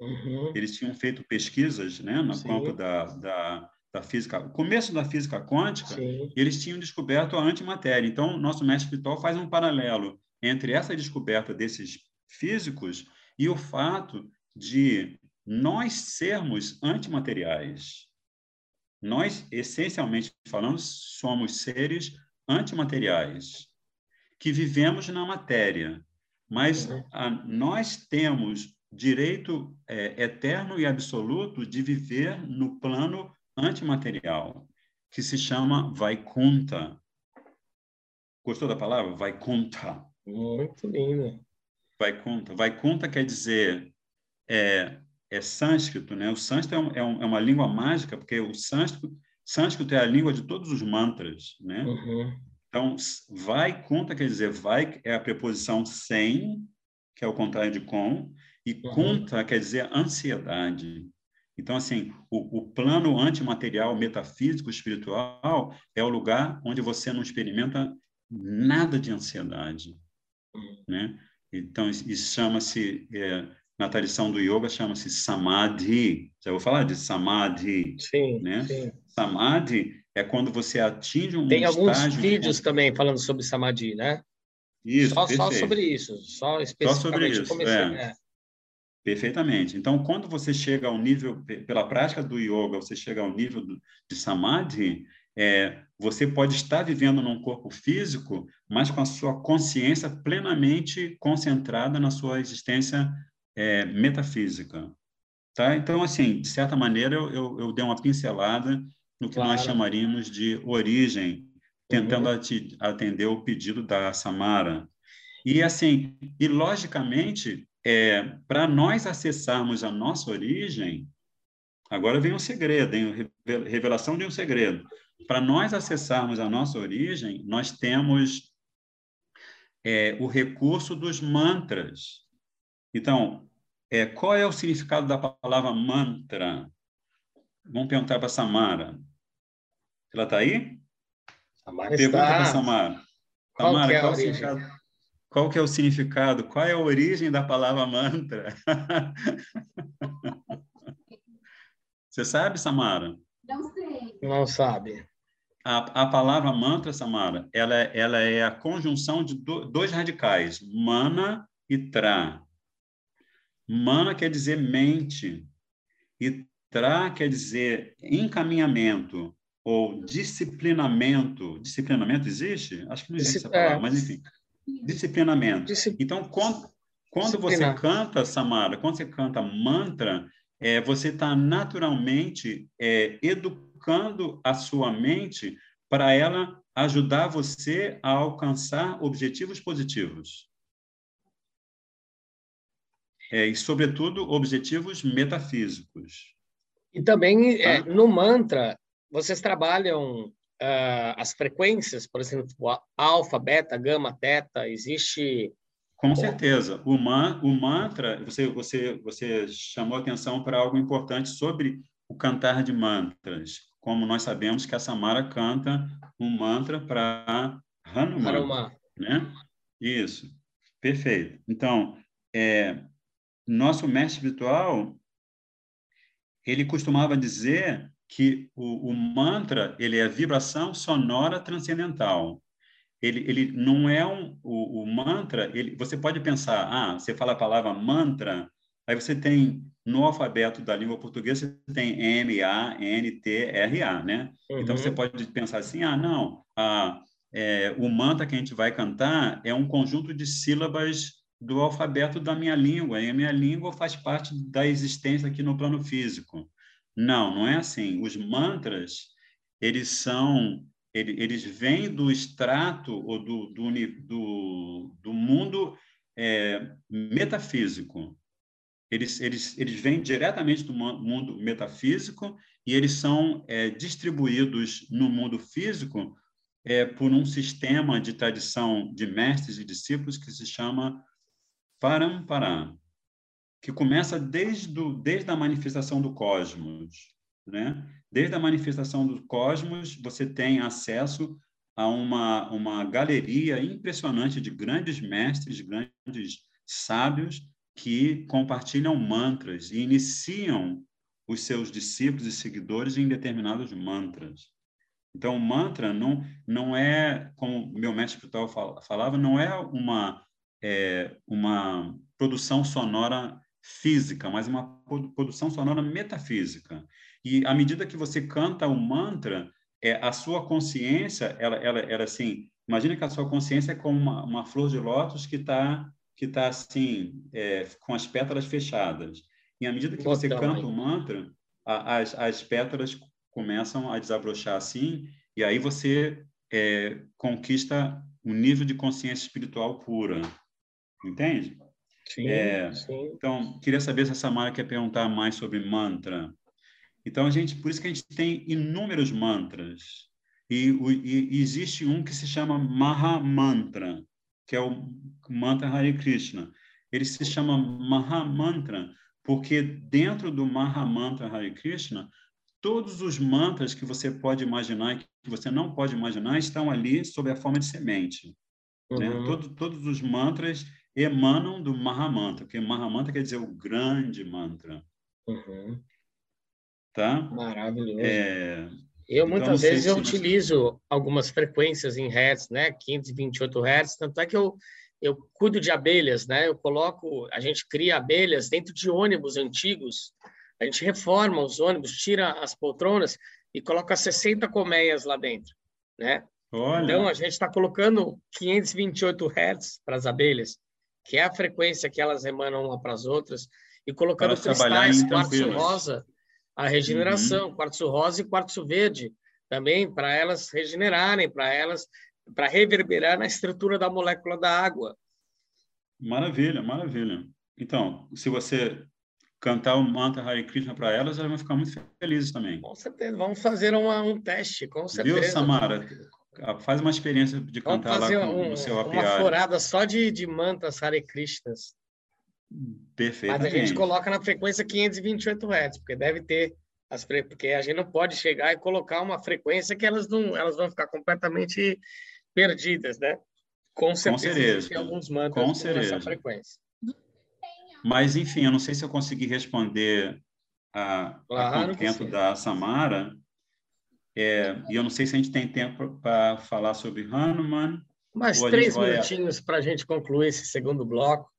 Uhum. Eles tinham feito pesquisas né, no Sim. campo da, da da física, o começo da física quântica, Sim. eles tinham descoberto a antimatéria. Então, nosso mestre espiritual faz um paralelo entre essa descoberta desses físicos e o fato de nós sermos antimateriais. Nós, essencialmente falando, somos seres antimateriais que vivemos na matéria, mas uhum. a, nós temos direito é, eterno e absoluto de viver no plano antimaterial, que se chama Vaikunta. Gostou da palavra? Vaikunta. Muito lindo. Vaikunta. Vaikunta quer dizer é, é sânscrito, né? O sânscrito é, um, é, um, é, uma língua mágica, porque o sânscrito, sânscrito é a língua de todos os mantras, né? Uhum. Então, vai conta quer dizer vai é a preposição sem, que é o contrário de com, e uhum. conta quer dizer ansiedade. Então, assim, o, o plano antimaterial, metafísico, espiritual, é o lugar onde você não experimenta nada de ansiedade, né? Então, isso chama-se, é, na tradição do yoga, chama-se samadhi. Já vou falar de samadhi, sim, né? Sim. Samadhi é quando você atinge um Tem alguns vídeos de... também falando sobre samadhi, né? Isso, só, só sobre isso, só especificamente só sobre isso, comecei, é. É. Perfeitamente. Então, quando você chega ao nível, pela prática do yoga, você chega ao nível de samadhi, é, você pode estar vivendo num corpo físico, mas com a sua consciência plenamente concentrada na sua existência é, metafísica. Tá? Então, assim, de certa maneira, eu, eu, eu dei uma pincelada no que claro. nós chamaríamos de origem, tentando uhum. atender o pedido da Samara. E, assim, e logicamente, é, para nós acessarmos a nossa origem, agora vem um segredo, hein? revelação de um segredo. Para nós acessarmos a nossa origem, nós temos é, o recurso dos mantras. Então, é, qual é o significado da palavra mantra? Vamos perguntar para a Samara. Ela está aí? Samara Pergunta para Samara. Samara, qual, é qual o significado? Qual que é o significado? Qual é a origem da palavra mantra? Você sabe, Samara? Não sei. Não sabe. A, a palavra mantra, Samara, ela, ela é a conjunção de do, dois radicais, mana e tra. Mana quer dizer mente e tra quer dizer encaminhamento ou disciplinamento. Disciplinamento existe? Acho que não existe essa palavra, é. mas enfim. Disciplinamento. Então, quando, quando você canta, Samara, quando você canta mantra, é, você está naturalmente é, educando a sua mente para ela ajudar você a alcançar objetivos positivos. É, e, sobretudo, objetivos metafísicos. E também, tá? é, no mantra, vocês trabalham uh, as frequências, por exemplo, alfa, beta, gama, teta, existe com certeza. O, man, o mantra, você, você, você chamou atenção para algo importante sobre o cantar de mantras. Como nós sabemos que a Samara canta um mantra para Hanuman. Hanuman. Né? Isso. Perfeito. Então, é, nosso mestre espiritual, ele costumava dizer que o, o mantra ele é vibração sonora transcendental ele, ele não é um o, o, mantra ele você pode pensar ah você fala a palavra mantra aí você tem no alfabeto da língua portuguesa você tem M A N T R A né uhum. então você uhum. pode pensar assim ah não a, é, o mantra que a gente vai cantar é um conjunto de sílabas do alfabeto da minha língua e a minha língua faz parte da existência aqui no plano físico não não é assim os mantras eles são eles vêm do extrato ou do, do, do, do mundo é, metafísico. Eles, eles, eles vêm diretamente do mundo metafísico e eles são é, distribuídos no mundo físico é, por um sistema de tradição de mestres e discípulos que se chama Parampara, que começa desde, do, desde a manifestação do cosmos. Né? Desde a manifestação do cosmos, você tem acesso a uma, uma galeria impressionante de grandes mestres, grandes sábios que compartilham mantras e iniciam os seus discípulos e seguidores em determinados mantras. Então, o mantra não, não é, como meu mestre espiritual falava, não é uma, é, uma produção sonora física, mas uma produção sonora metafísica. E à medida que você canta o mantra, é, a sua consciência, ela, ela, ela assim, imagina que a sua consciência é como uma, uma flor de lótus que está que tá assim, é, com as pétalas fechadas. E à medida que você canta o mantra, a, as, as pétalas começam a desabrochar assim, e aí você é, conquista um nível de consciência espiritual pura. Entende? Sim, é, sim. Então, queria saber se a Samara quer perguntar mais sobre mantra. Então, a gente, por isso que a gente tem inúmeros mantras. E, o, e existe um que se chama Maha Mantra, que é o mantra Hare Krishna. Ele se chama Maha Mantra porque dentro do Maha Mantra Hare Krishna, todos os mantras que você pode imaginar e que você não pode imaginar estão ali sob a forma de semente. Né? Uhum. Né? Todo, todos os mantras emanam do Mahamantra, porque Mahamantra quer dizer o grande mantra. Uhum. Tá? Maravilhoso. É... Eu, então, muitas vezes, eu utilizo algumas frequências em hertz, né? 528 hertz, tanto é que eu, eu cuido de abelhas, né? Eu coloco, a gente cria abelhas dentro de ônibus antigos, a gente reforma os ônibus, tira as poltronas e coloca 60 colmeias lá dentro, né? Olha. Então, a gente está colocando 528 hertz para as abelhas que é a frequência que elas emanam uma para as outras, e colocando para cristais, quartzo rosa, a regeneração, uhum. quartzo rosa e quartzo verde, também para elas regenerarem, para elas para reverberar na estrutura da molécula da água. Maravilha, maravilha. Então, se você cantar o mantra Hare Krishna para elas, elas vão ficar muito felizes também. Com certeza, vamos fazer uma, um teste, com certeza. Viu, Samara? Ah, faz uma experiência de cantar lá com, um, no seu apiário. Uma florada só de, de mantas Hare Krishnas. Perfeito. Mas a gente coloca na frequência 528 Hz, porque deve ter as porque a gente não pode chegar e colocar uma frequência que elas não elas vão ficar completamente perdidas, né? Com certeza. Com alguns mantras com, certeza. essa frequência. Mas enfim, eu não sei se eu consegui responder a, claro a contento da Samara, É, e eu não sei se a gente tem tempo para falar sobre Hanuman. Mais três minutinhos para a gente concluir esse segundo bloco.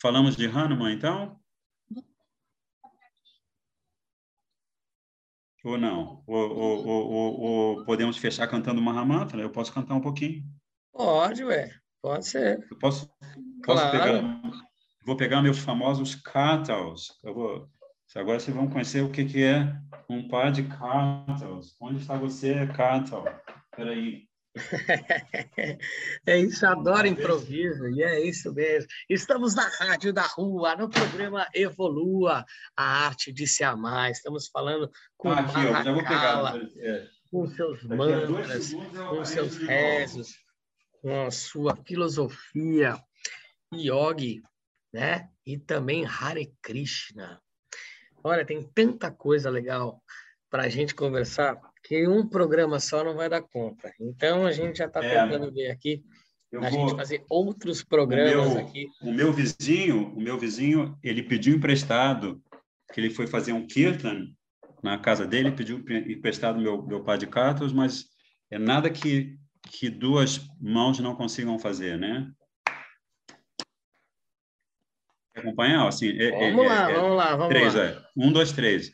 Falamos de Hanuman, então? Ou não? Ou, ou, ou, ou podemos fechar cantando Mahamantra? Eu posso cantar um pouquinho? Pode, ué. Pode ser. Eu posso, posso claro. pegar... Vou pegar meus famosos katas. Eu vou... Agora vocês vão conhecer o que, que é um par de katas. Onde está você, kata? Espera aí. é isso, adoro improviso, e é isso mesmo. Estamos na Rádio da Rua, no programa Evolua, a arte de se amar. Estamos falando com ah, aqui, ó, já vou pegar. É. com seus mantras, com seus rezos, com a sua filosofia, yogi, né? E também Hare Krishna. Olha, tem tanta coisa legal para a gente conversar que um programa só não vai dar conta. Então a gente já está é, tentando ver aqui a vou, gente fazer outros programas o meu, aqui. O meu vizinho, o meu vizinho, ele pediu emprestado que ele foi fazer um kirtan na casa dele, pediu emprestado meu meu pai de cartas, mas é nada que que duas mãos não consigam fazer, né? Acompanhar? Assim, é, vamos é, lá, é, vamos lá, vamos três, lá. É. Um, dois, três.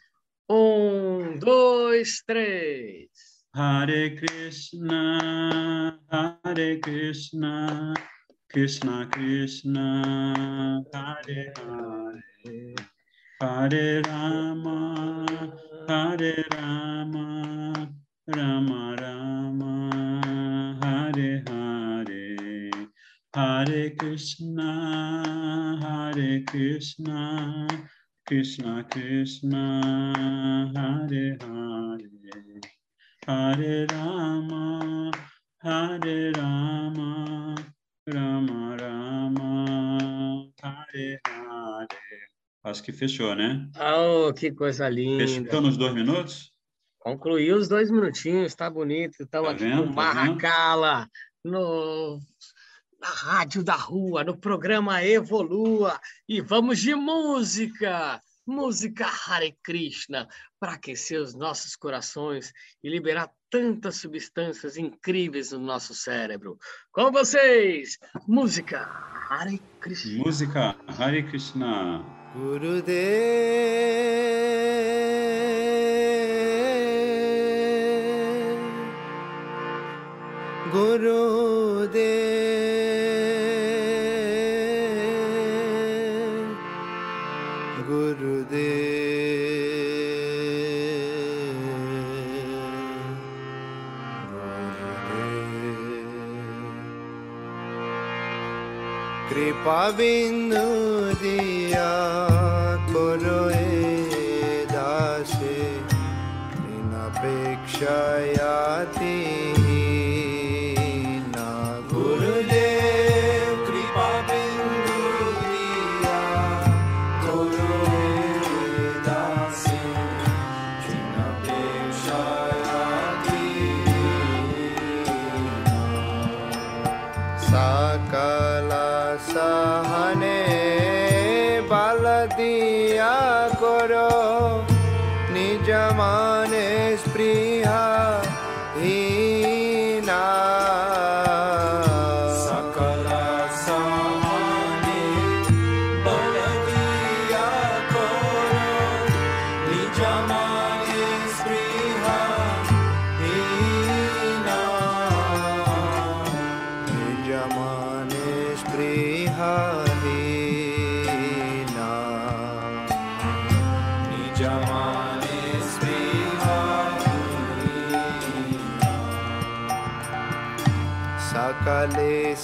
Um, dois, três. Hare Krishna, Hare Krishna, Krishna Krishna, Hare Hare, Hare Rama, Hare Rama, Rama Rama, Hare Hare, Hare Krishna, Hare Krishna, Krishna Krishna Hare Hare Hare Rama Hare Rama Rama Rama Hare Hare Acho que fechou, né? Oh, que coisa linda. Fechou nos dois minutos? Concluiu os dois minutinhos, tá bonito. Estamos tá aqui vendo? no Marracala, tá no na Rádio da Rua, no programa Evolua. E vamos de música! Música Hare Krishna, para aquecer os nossos corações e liberar tantas substâncias incríveis no nosso cérebro. Com vocês, música Hare Krishna. Música Hare Krishna. Gurudev Gurudev Avinu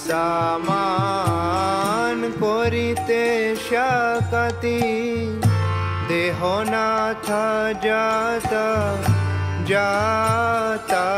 সামান করিতে শাকতি দেহ নাথ যাতা যাতা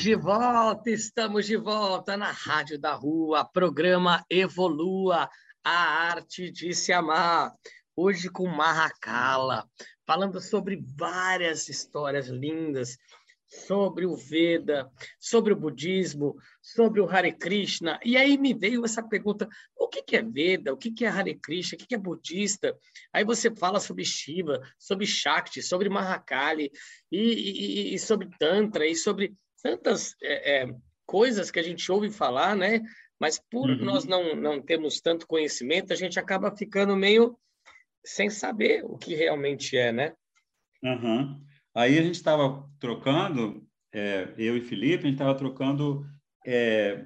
Estamos de volta, estamos de volta na Rádio da Rua, programa Evolua, a arte de se amar. Hoje com Mahakala, falando sobre várias histórias lindas, sobre o Veda, sobre o budismo, sobre o Hare Krishna. E aí me veio essa pergunta: o que é Veda? O que é Hare Krishna? O que que é budista? Aí você fala sobre Shiva, sobre Shakti, sobre Mahakali e, e- e sobre Tantra e sobre tantas é, é, coisas que a gente ouve falar, né? Mas por Uhum. nós não, não termos tanto conhecimento, a gente acaba ficando meio sem saber o que realmente é, né? Aham. Aí a gente estava trocando, é, eu e Felipe, a gente estava trocando é,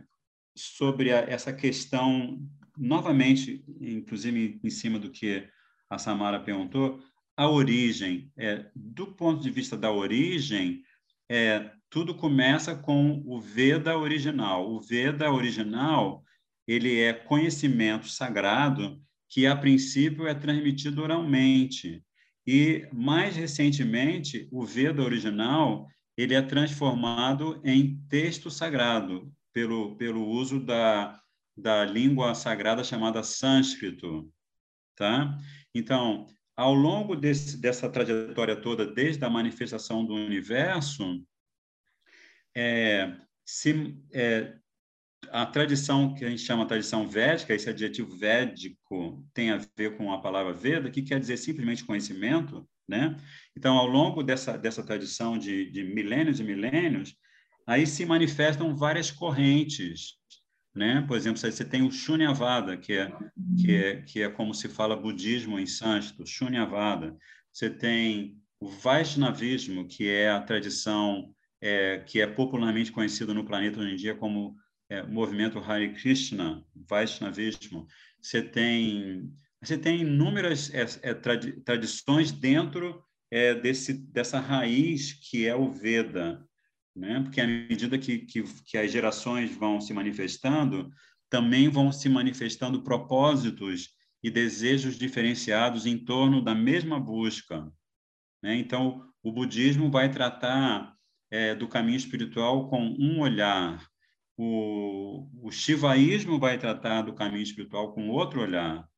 sobre a- essa questão, novamente, inclusive em cima do que a Samara perguntou, a origem. É, do ponto de vista da origem, é, tudo começa com o Veda original. O Veda original ele é conhecimento sagrado que, a princípio, é transmitido oralmente. E, mais recentemente, o Veda original ele é transformado em texto sagrado pelo, pelo uso da, da língua sagrada chamada sânscrito. Tá? Então, ao longo desse, dessa trajetória toda, desde a manifestação do universo, é, se, é, a tradição que a gente chama tradição védica, esse adjetivo védico tem a ver com a palavra Veda, que quer dizer simplesmente conhecimento, né? Então, ao longo dessa, dessa tradição de, de milênios e milênios, aí se manifestam várias correntes, né? Por exemplo, você tem o Shunyavada, que é, que é, que é como se fala budismo em sânscrito, Shunyavada. Você tem o Vaishnavismo, que é a tradição é, que é popularmente conhecido no planeta hoje em dia como é, movimento Hare Krishna, Vaishnavismo. Você tem você tem inúmeras é, é, tradi tradições dentro é, desse dessa raiz que é o Veda, né? Porque à medida que, que que as gerações vão se manifestando, também vão se manifestando propósitos e desejos diferenciados em torno da mesma busca. Né? Então, o budismo vai tratar é, do caminho espiritual com um olhar, o, o shivaísmo vai tratar do caminho espiritual com outro olhar,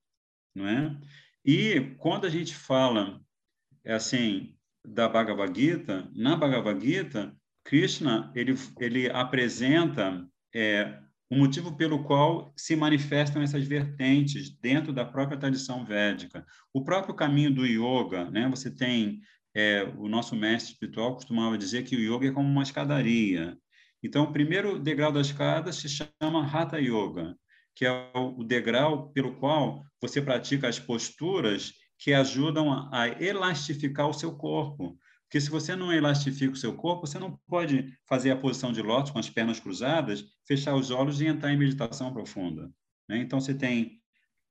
não é? E quando a gente fala é assim da Bhagavad Gita, na Bhagavad Gita, Krishna ele ele apresenta é, o motivo pelo qual se manifestam essas vertentes dentro da própria tradição védica. O próprio caminho do yoga, né? Você tem é, o nosso mestre espiritual costumava dizer que o yoga é como uma escadaria. Então, o primeiro degrau da escada se chama Hatha Yoga, que é o degrau pelo qual você pratica as posturas que ajudam a elastificar o seu corpo. Porque se você não elastifica o seu corpo, você não pode fazer a posição de lótus com as pernas cruzadas, fechar os olhos e entrar em meditação profunda. Né? Então, você tem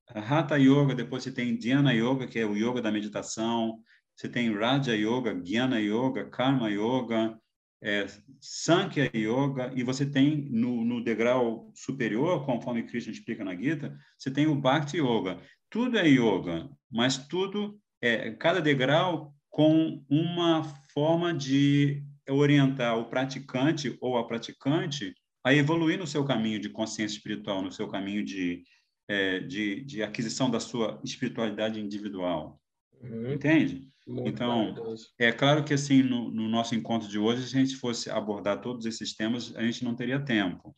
Hatha Yoga, depois você tem Dhyana Yoga, que é o yoga da meditação, você tem Raja Yoga, Jnana Yoga, Karma Yoga, é, Sankhya Yoga, e você tem no, no, degrau superior, conforme Krishna explica na Gita, você tem o Bhakti Yoga. Tudo é yoga, mas tudo é cada degrau com uma forma de orientar o praticante ou a praticante a evoluir no seu caminho de consciência espiritual, no seu caminho de, é, de, de aquisição da sua espiritualidade individual. Uhum. Entende? Muito então, é claro que assim no, no, nosso encontro de hoje, se a gente fosse abordar todos esses temas, a gente não teria tempo.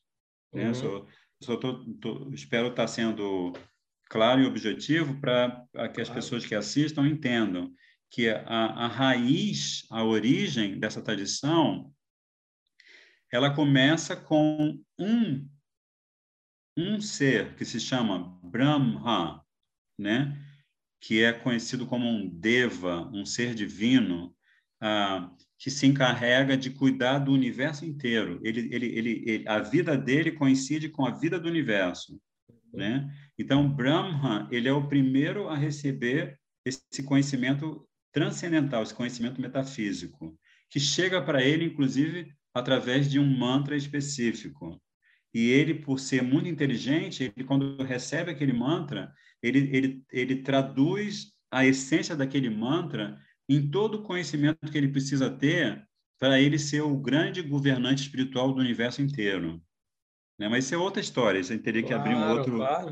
Né? Uhum. Só, só tô, tô, espero estar sendo claro e objetivo para que as claro. pessoas que assistam entendam que a, a raiz, a origem dessa tradição, ela começa com um um ser que se chama Brahma, né? Que é conhecido como um deva, um ser divino, ah, que se encarrega de cuidar do universo inteiro. Ele, ele, ele, ele, a vida dele coincide com a vida do universo, né? Então Brahma ele é o primeiro a receber esse conhecimento transcendental, esse conhecimento metafísico, que chega para ele, inclusive, através de um mantra específico. E ele, por ser muito inteligente, ele, quando recebe aquele mantra, ele, ele, ele traduz a essência daquele mantra em todo o conhecimento que ele precisa ter para ele ser o grande governante espiritual do universo inteiro. Né? Mas isso é outra história, você teria que abrir um outro... Claro.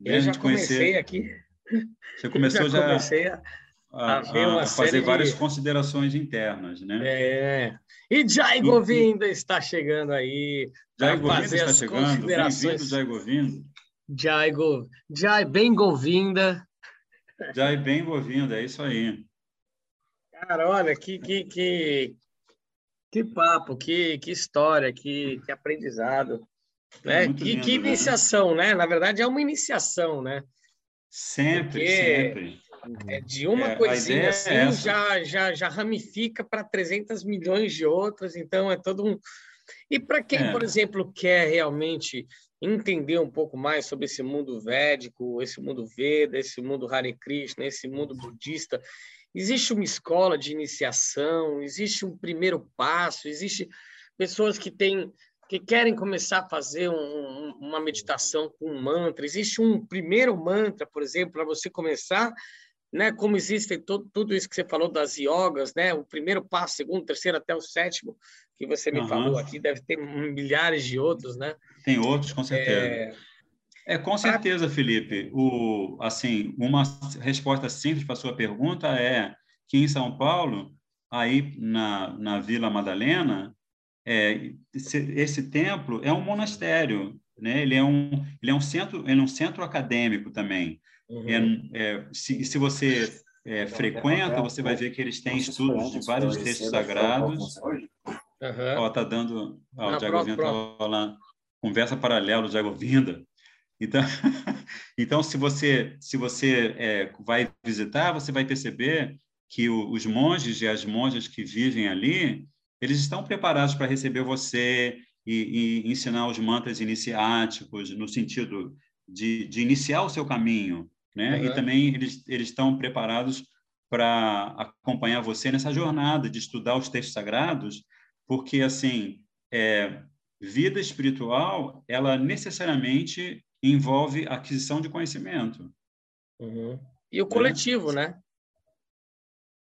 Né? Eu já comecei conhecer... aqui. Você começou já... Comecei a... A, a, a, fazer várias de... considerações internas, né? É. E Jai Govinda está chegando aí. Jai Govinda está chegando. Bem-vindo, Jai Govinda. Jai, Go, Jai bem Govinda. Jai bem Govinda, é isso aí. Cara, olha, que, que, que, que papo, que, que história, que, que aprendizado. É né? que, lindo, que né? iniciação, né? né? Na verdade, é uma iniciação, né? Sempre, Porque sempre. É de uma é, coisinha é assim é já, já, já ramifica para 300 milhões de outras, então é todo um. E para quem, é. por exemplo, quer realmente entender um pouco mais sobre esse mundo védico, esse mundo Veda, esse mundo Hare Krishna, esse mundo budista. Existe uma escola de iniciação, existe um primeiro passo, existe pessoas que têm que querem começar a fazer um, uma meditação com um mantra. Existe um primeiro mantra, por exemplo, para você começar né? Como existem todo, tudo isso que você falou das yogas, né? O primeiro passo, segundo, terceiro até o sétimo que você me uhum. falou aqui, deve ter milhares de outros, né? Tem outros, com certeza. É, é com certeza, Felipe. O assim, uma resposta simples para a sua pergunta é que em São Paulo, aí na, na Vila Madalena, é, esse, esse templo é um monastério, né? Ele é um ele é um centro, ele é um centro acadêmico também. Uhum. É, é, se, se você é, frequenta, você vai ver que eles têm estudos de vários textos sagrados. Ó, tá dando. Ó, Ah, o Diago pronto, Vinda pronto. tá lá. Conversa paralela, o Diago Vinda. Então, então se você, se você é, vai visitar, você vai perceber que o- os monges e as monjas que vivem ali, eles estão preparados para receber você e, e ensinar os mantras iniciáticos, no sentido de, de iniciar o seu caminho. Né? E Uhum. também eles, eles estão preparados para acompanhar você nessa jornada de estudar os textos sagrados, porque assim é, vida espiritual ela necessariamente envolve aquisição de conhecimento Uhum. E o coletivo, né?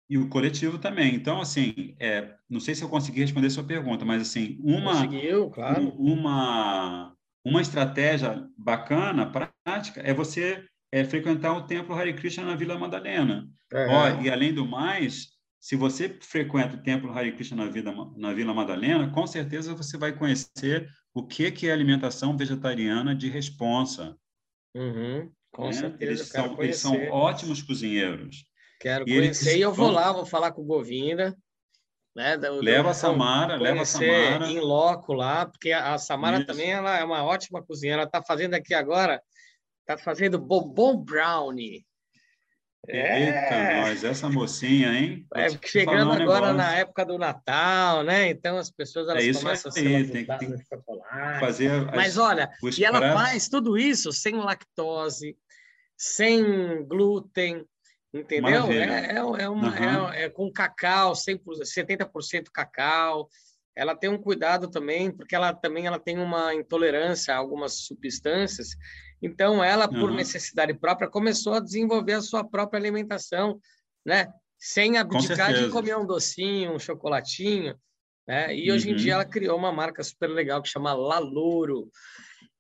e o coletivo também então assim é, não sei se eu consegui responder sua pergunta mas assim uma Conseguiu, claro. uma uma estratégia bacana prática é você é, frequentar o templo Hare Krishna na Vila Madalena Ó, Aham. e além do mais, se você frequenta o templo Hare Krishna na, vida, na Vila Madalena, com certeza você vai conhecer o que, que é alimentação vegetariana de responsa. Uhum. Com né? certeza, Eles, são, eles são ótimos cozinheiros. Quero e eles conhecer e eu vou lá, vou falar com o Govinda. Né? Da- Leva a Samara, leva a Samara. em loco lá, porque a a Samara Isso. também ela é uma ótima cozinheira. Ela está fazendo aqui agora, está fazendo bombom brownie. Eita, nós, essa mocinha, hein? É, chegando um agora negócio. na época do Natal, né? Então as pessoas elas É isso começam a aí, se tem- tem chocolate. Fazer as- Mas olha, e ela faz tudo isso sem lactose, sem glúten, entendeu? É, é, é uma, Aham. é, é com cacau, 100%, 70% cacau. Ela tem um cuidado também, porque ela também ela tem uma intolerância a algumas substâncias. Então, ela, por Aham. necessidade própria, começou a desenvolver a sua própria alimentação, né? Sem abdicar de comer um docinho, um chocolatinho, né? E hoje em Uhum. dia ela criou uma marca super legal que chama Lalouro.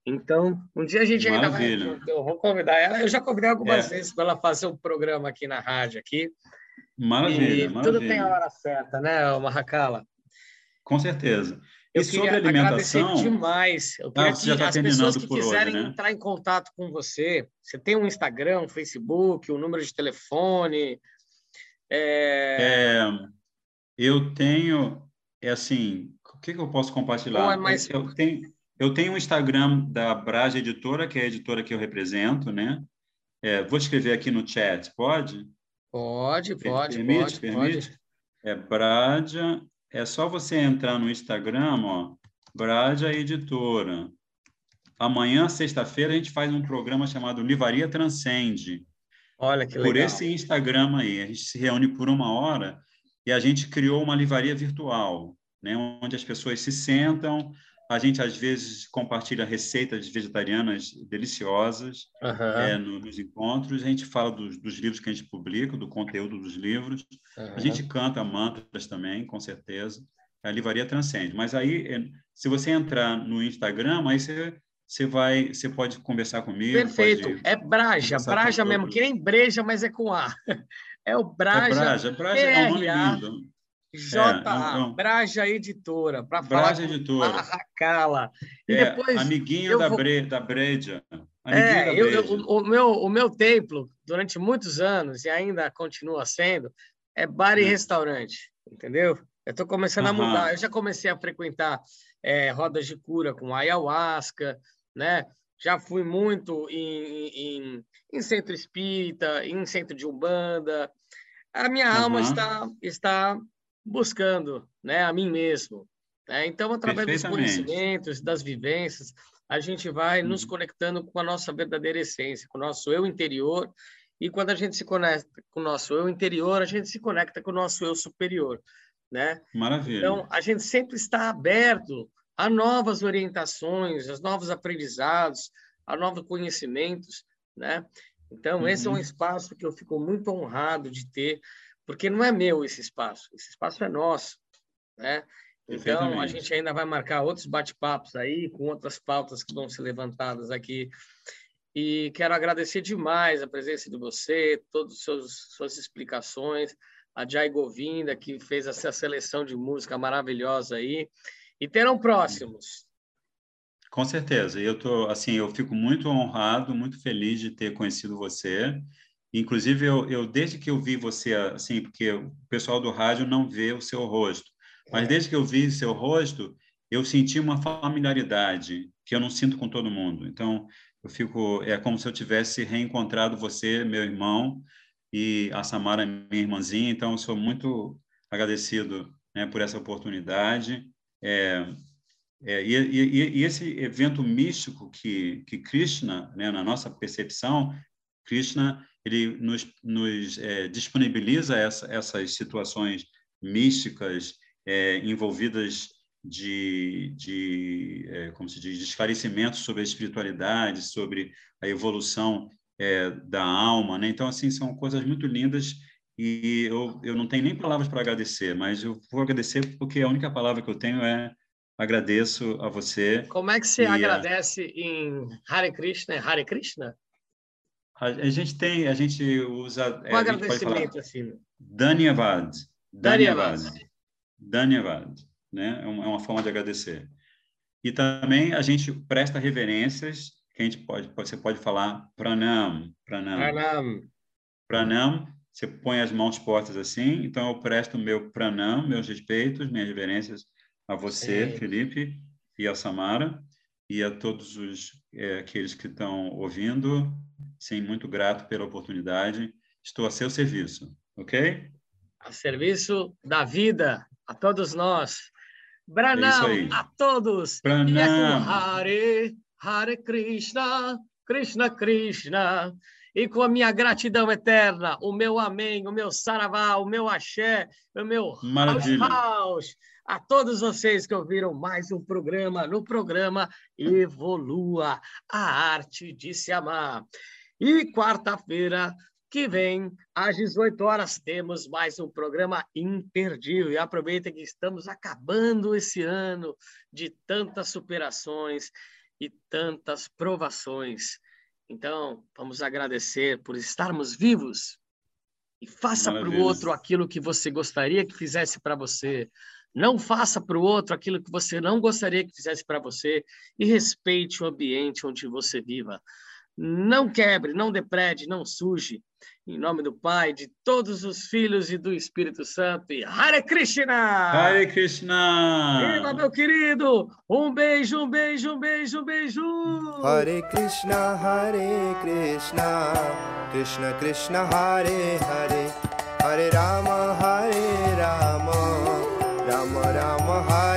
Então, um dia a gente ainda vai. Maravilha. Eu vou convidar ela. Eu já convidei algumas É. vezes para ela fazer um programa aqui na rádio aqui. Maravilha, e maravilha. tudo tem a hora certa, né, Marracala? Com certeza. Eu e sobre alimentação, demais. Eu queria Ah, que tá as pessoas que por hoje, quiserem né? entrar em contato com você, você tem um Instagram, um Facebook, um número de telefone. é, É, eu tenho, é assim, o que, que eu posso compartilhar? É mais- Eu tenho, eu tenho um Instagram da Braja Editora, que é a editora que eu represento, né? É, vou escrever aqui no chat, pode? Pode, pode, permite, pode, permite? pode. É Braja, é só você entrar no Instagram, ó, Braja Editora. Amanhã, sexta-feira, a gente faz um programa chamado Livaria Transcende Olha que por legal. esse Instagram aí. A gente se reúne por uma hora e a gente criou uma livraria virtual, né, onde as pessoas se sentam. A gente, às vezes, compartilha receitas vegetarianas deliciosas Aham, é, no- nos encontros. A gente fala dos, dos livros que a gente publica, do conteúdo dos livros. A aham. gente canta mantras também, com certeza. A livraria transcende. Mas aí, é, se você entrar no Instagram, aí você, você vai, você pode conversar comigo. Perfeito. É Braja, Braja mesmo, que nem breja, mas é com A. É o É Braja, Braja. Braja é um nome lindo. É um- Braja Editora, para falar Braja Editora. Marracala. E É, depois, amiguinho eu da, vou- bre, da Breja. Amiguinho da é, eu, eu- Breja. o, meu, o meu templo, durante muitos anos, e ainda continua sendo, é bar e Hum. restaurante, entendeu? Eu estou começando a Aham. mudar. Eu já comecei a frequentar é, rodas de cura com ayahuasca, né? Já fui muito em, em, em centro espírita, em centro de umbanda. A minha alma Aham. está está buscando, né, a mim mesmo. né? Então, através dos conhecimentos, das vivências, a gente vai nos Uhum. conectando com a nossa verdadeira essência, com o nosso eu interior. E quando a gente se conecta com o nosso eu interior, a gente se conecta com o nosso eu superior, né? Maravilha. Então, a gente sempre está aberto a novas orientações, a novos aprendizados, a novos conhecimentos, né? Então, esse é um Uhum. espaço que eu fico muito honrado de ter, porque não é meu esse espaço, esse espaço é nosso, né? Então, a gente ainda vai marcar outros bate-papos aí, com outras pautas que vão ser levantadas aqui. E quero agradecer demais a presença de você, todas as suas, explicações, a Jai Govinda, que fez essa seleção de música maravilhosa aí. E terão próximos. Com certeza. Eu tô assim, eu fico muito honrado, muito feliz de ter conhecido você Inclusive, eu, eu desde que eu vi você, assim, porque o pessoal do rádio não vê o seu rosto, mas É. desde que eu vi seu rosto, eu senti uma familiaridade que eu não sinto com todo mundo. Então, eu fico, é como se eu tivesse reencontrado você, meu irmão, e a Samara, minha irmãzinha. Então, eu sou muito agradecido né, por essa oportunidade. É, é, e, e, e esse evento místico que, que Krishna, né, na nossa percepção, Krishna ele nos, nos é, disponibiliza essa, essas situações místicas é, envolvidas de, de é, como se diz, de esclarecimento sobre a espiritualidade, sobre a evolução é, da alma, né? Então assim são coisas muito lindas e eu, eu não tenho nem palavras para agradecer, mas eu vou agradecer porque a única palavra que eu tenho é agradeço a você. Como é que você E, ah, agradece em Hare Krishna? É Hare Krishna? A, a gente tem, a gente usa, é, pode falar agradecimento, assim? Dhanyavad. Dhanyavad, Dhanyavad, né? É uma, é uma forma de agradecer. E também a gente presta reverências, que a gente pode, você pode falar pranam, pranam. Pranam. Pranam, você põe as mãos postas assim, então eu presto meu pranam, meus respeitos, minhas reverências a você, Sim. Felipe, e a Samara, e a todos os eh, aqueles que estão ouvindo. Sim, muito grato pela oportunidade. Estou a seu serviço, ok? a serviço da vida, a todos nós. É Branam aí. a todos. Pranam. E é com Hare, Hare Krishna, Krishna Krishna. E com a minha gratidão eterna, o meu amém, o meu saravá, o meu axé, o meu Maravilha. house, a todos vocês que ouviram mais um programa, no programa Evolua, a arte de se amar. E quarta-feira que vem, às 18 horas, temos mais um programa imperdível. E aproveita que estamos acabando esse ano de tantas superações e tantas provações. Então, vamos agradecer por estarmos vivos e faça para o outro aquilo que você gostaria que fizesse para você. Não faça para o outro aquilo que você não gostaria que fizesse para você e respeite o ambiente onde você viva. Não quebre, não deprede, não suje. Em nome do Pai, de todos os filhos e do Espírito Santo. E Hare Krishna! Hare Krishna! Viva, meu querido! Um beijo, um beijo, um beijo, um beijo! Hare Krishna, Hare Krishna, Krishna Krishna, Hare Hare, Hare Rama, Hare Rama, Hare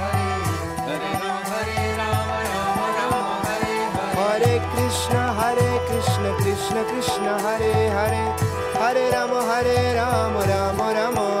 Krishna हरे हरे हरे राम Hare राम राम Ram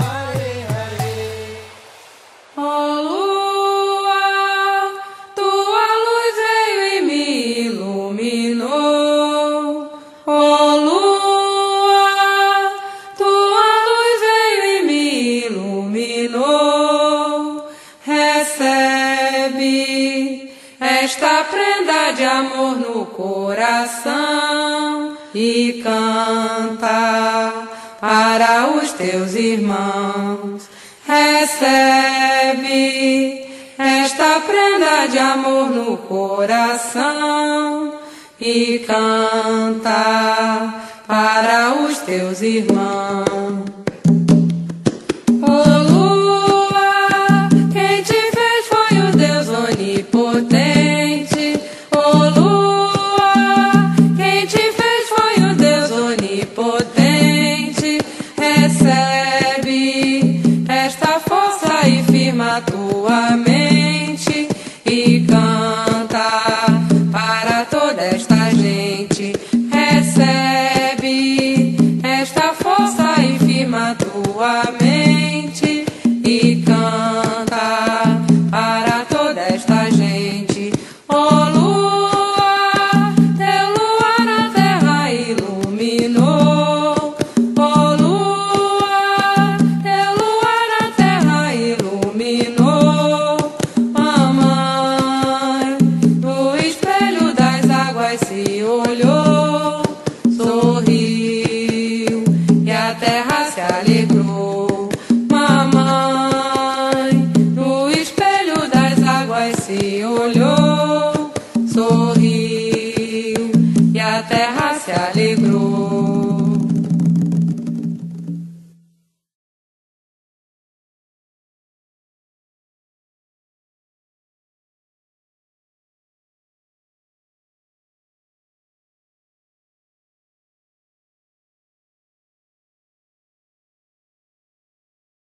de amor no coração e canta para os teus irmãos. Recebe esta prenda de amor no coração e canta para os teus irmãos.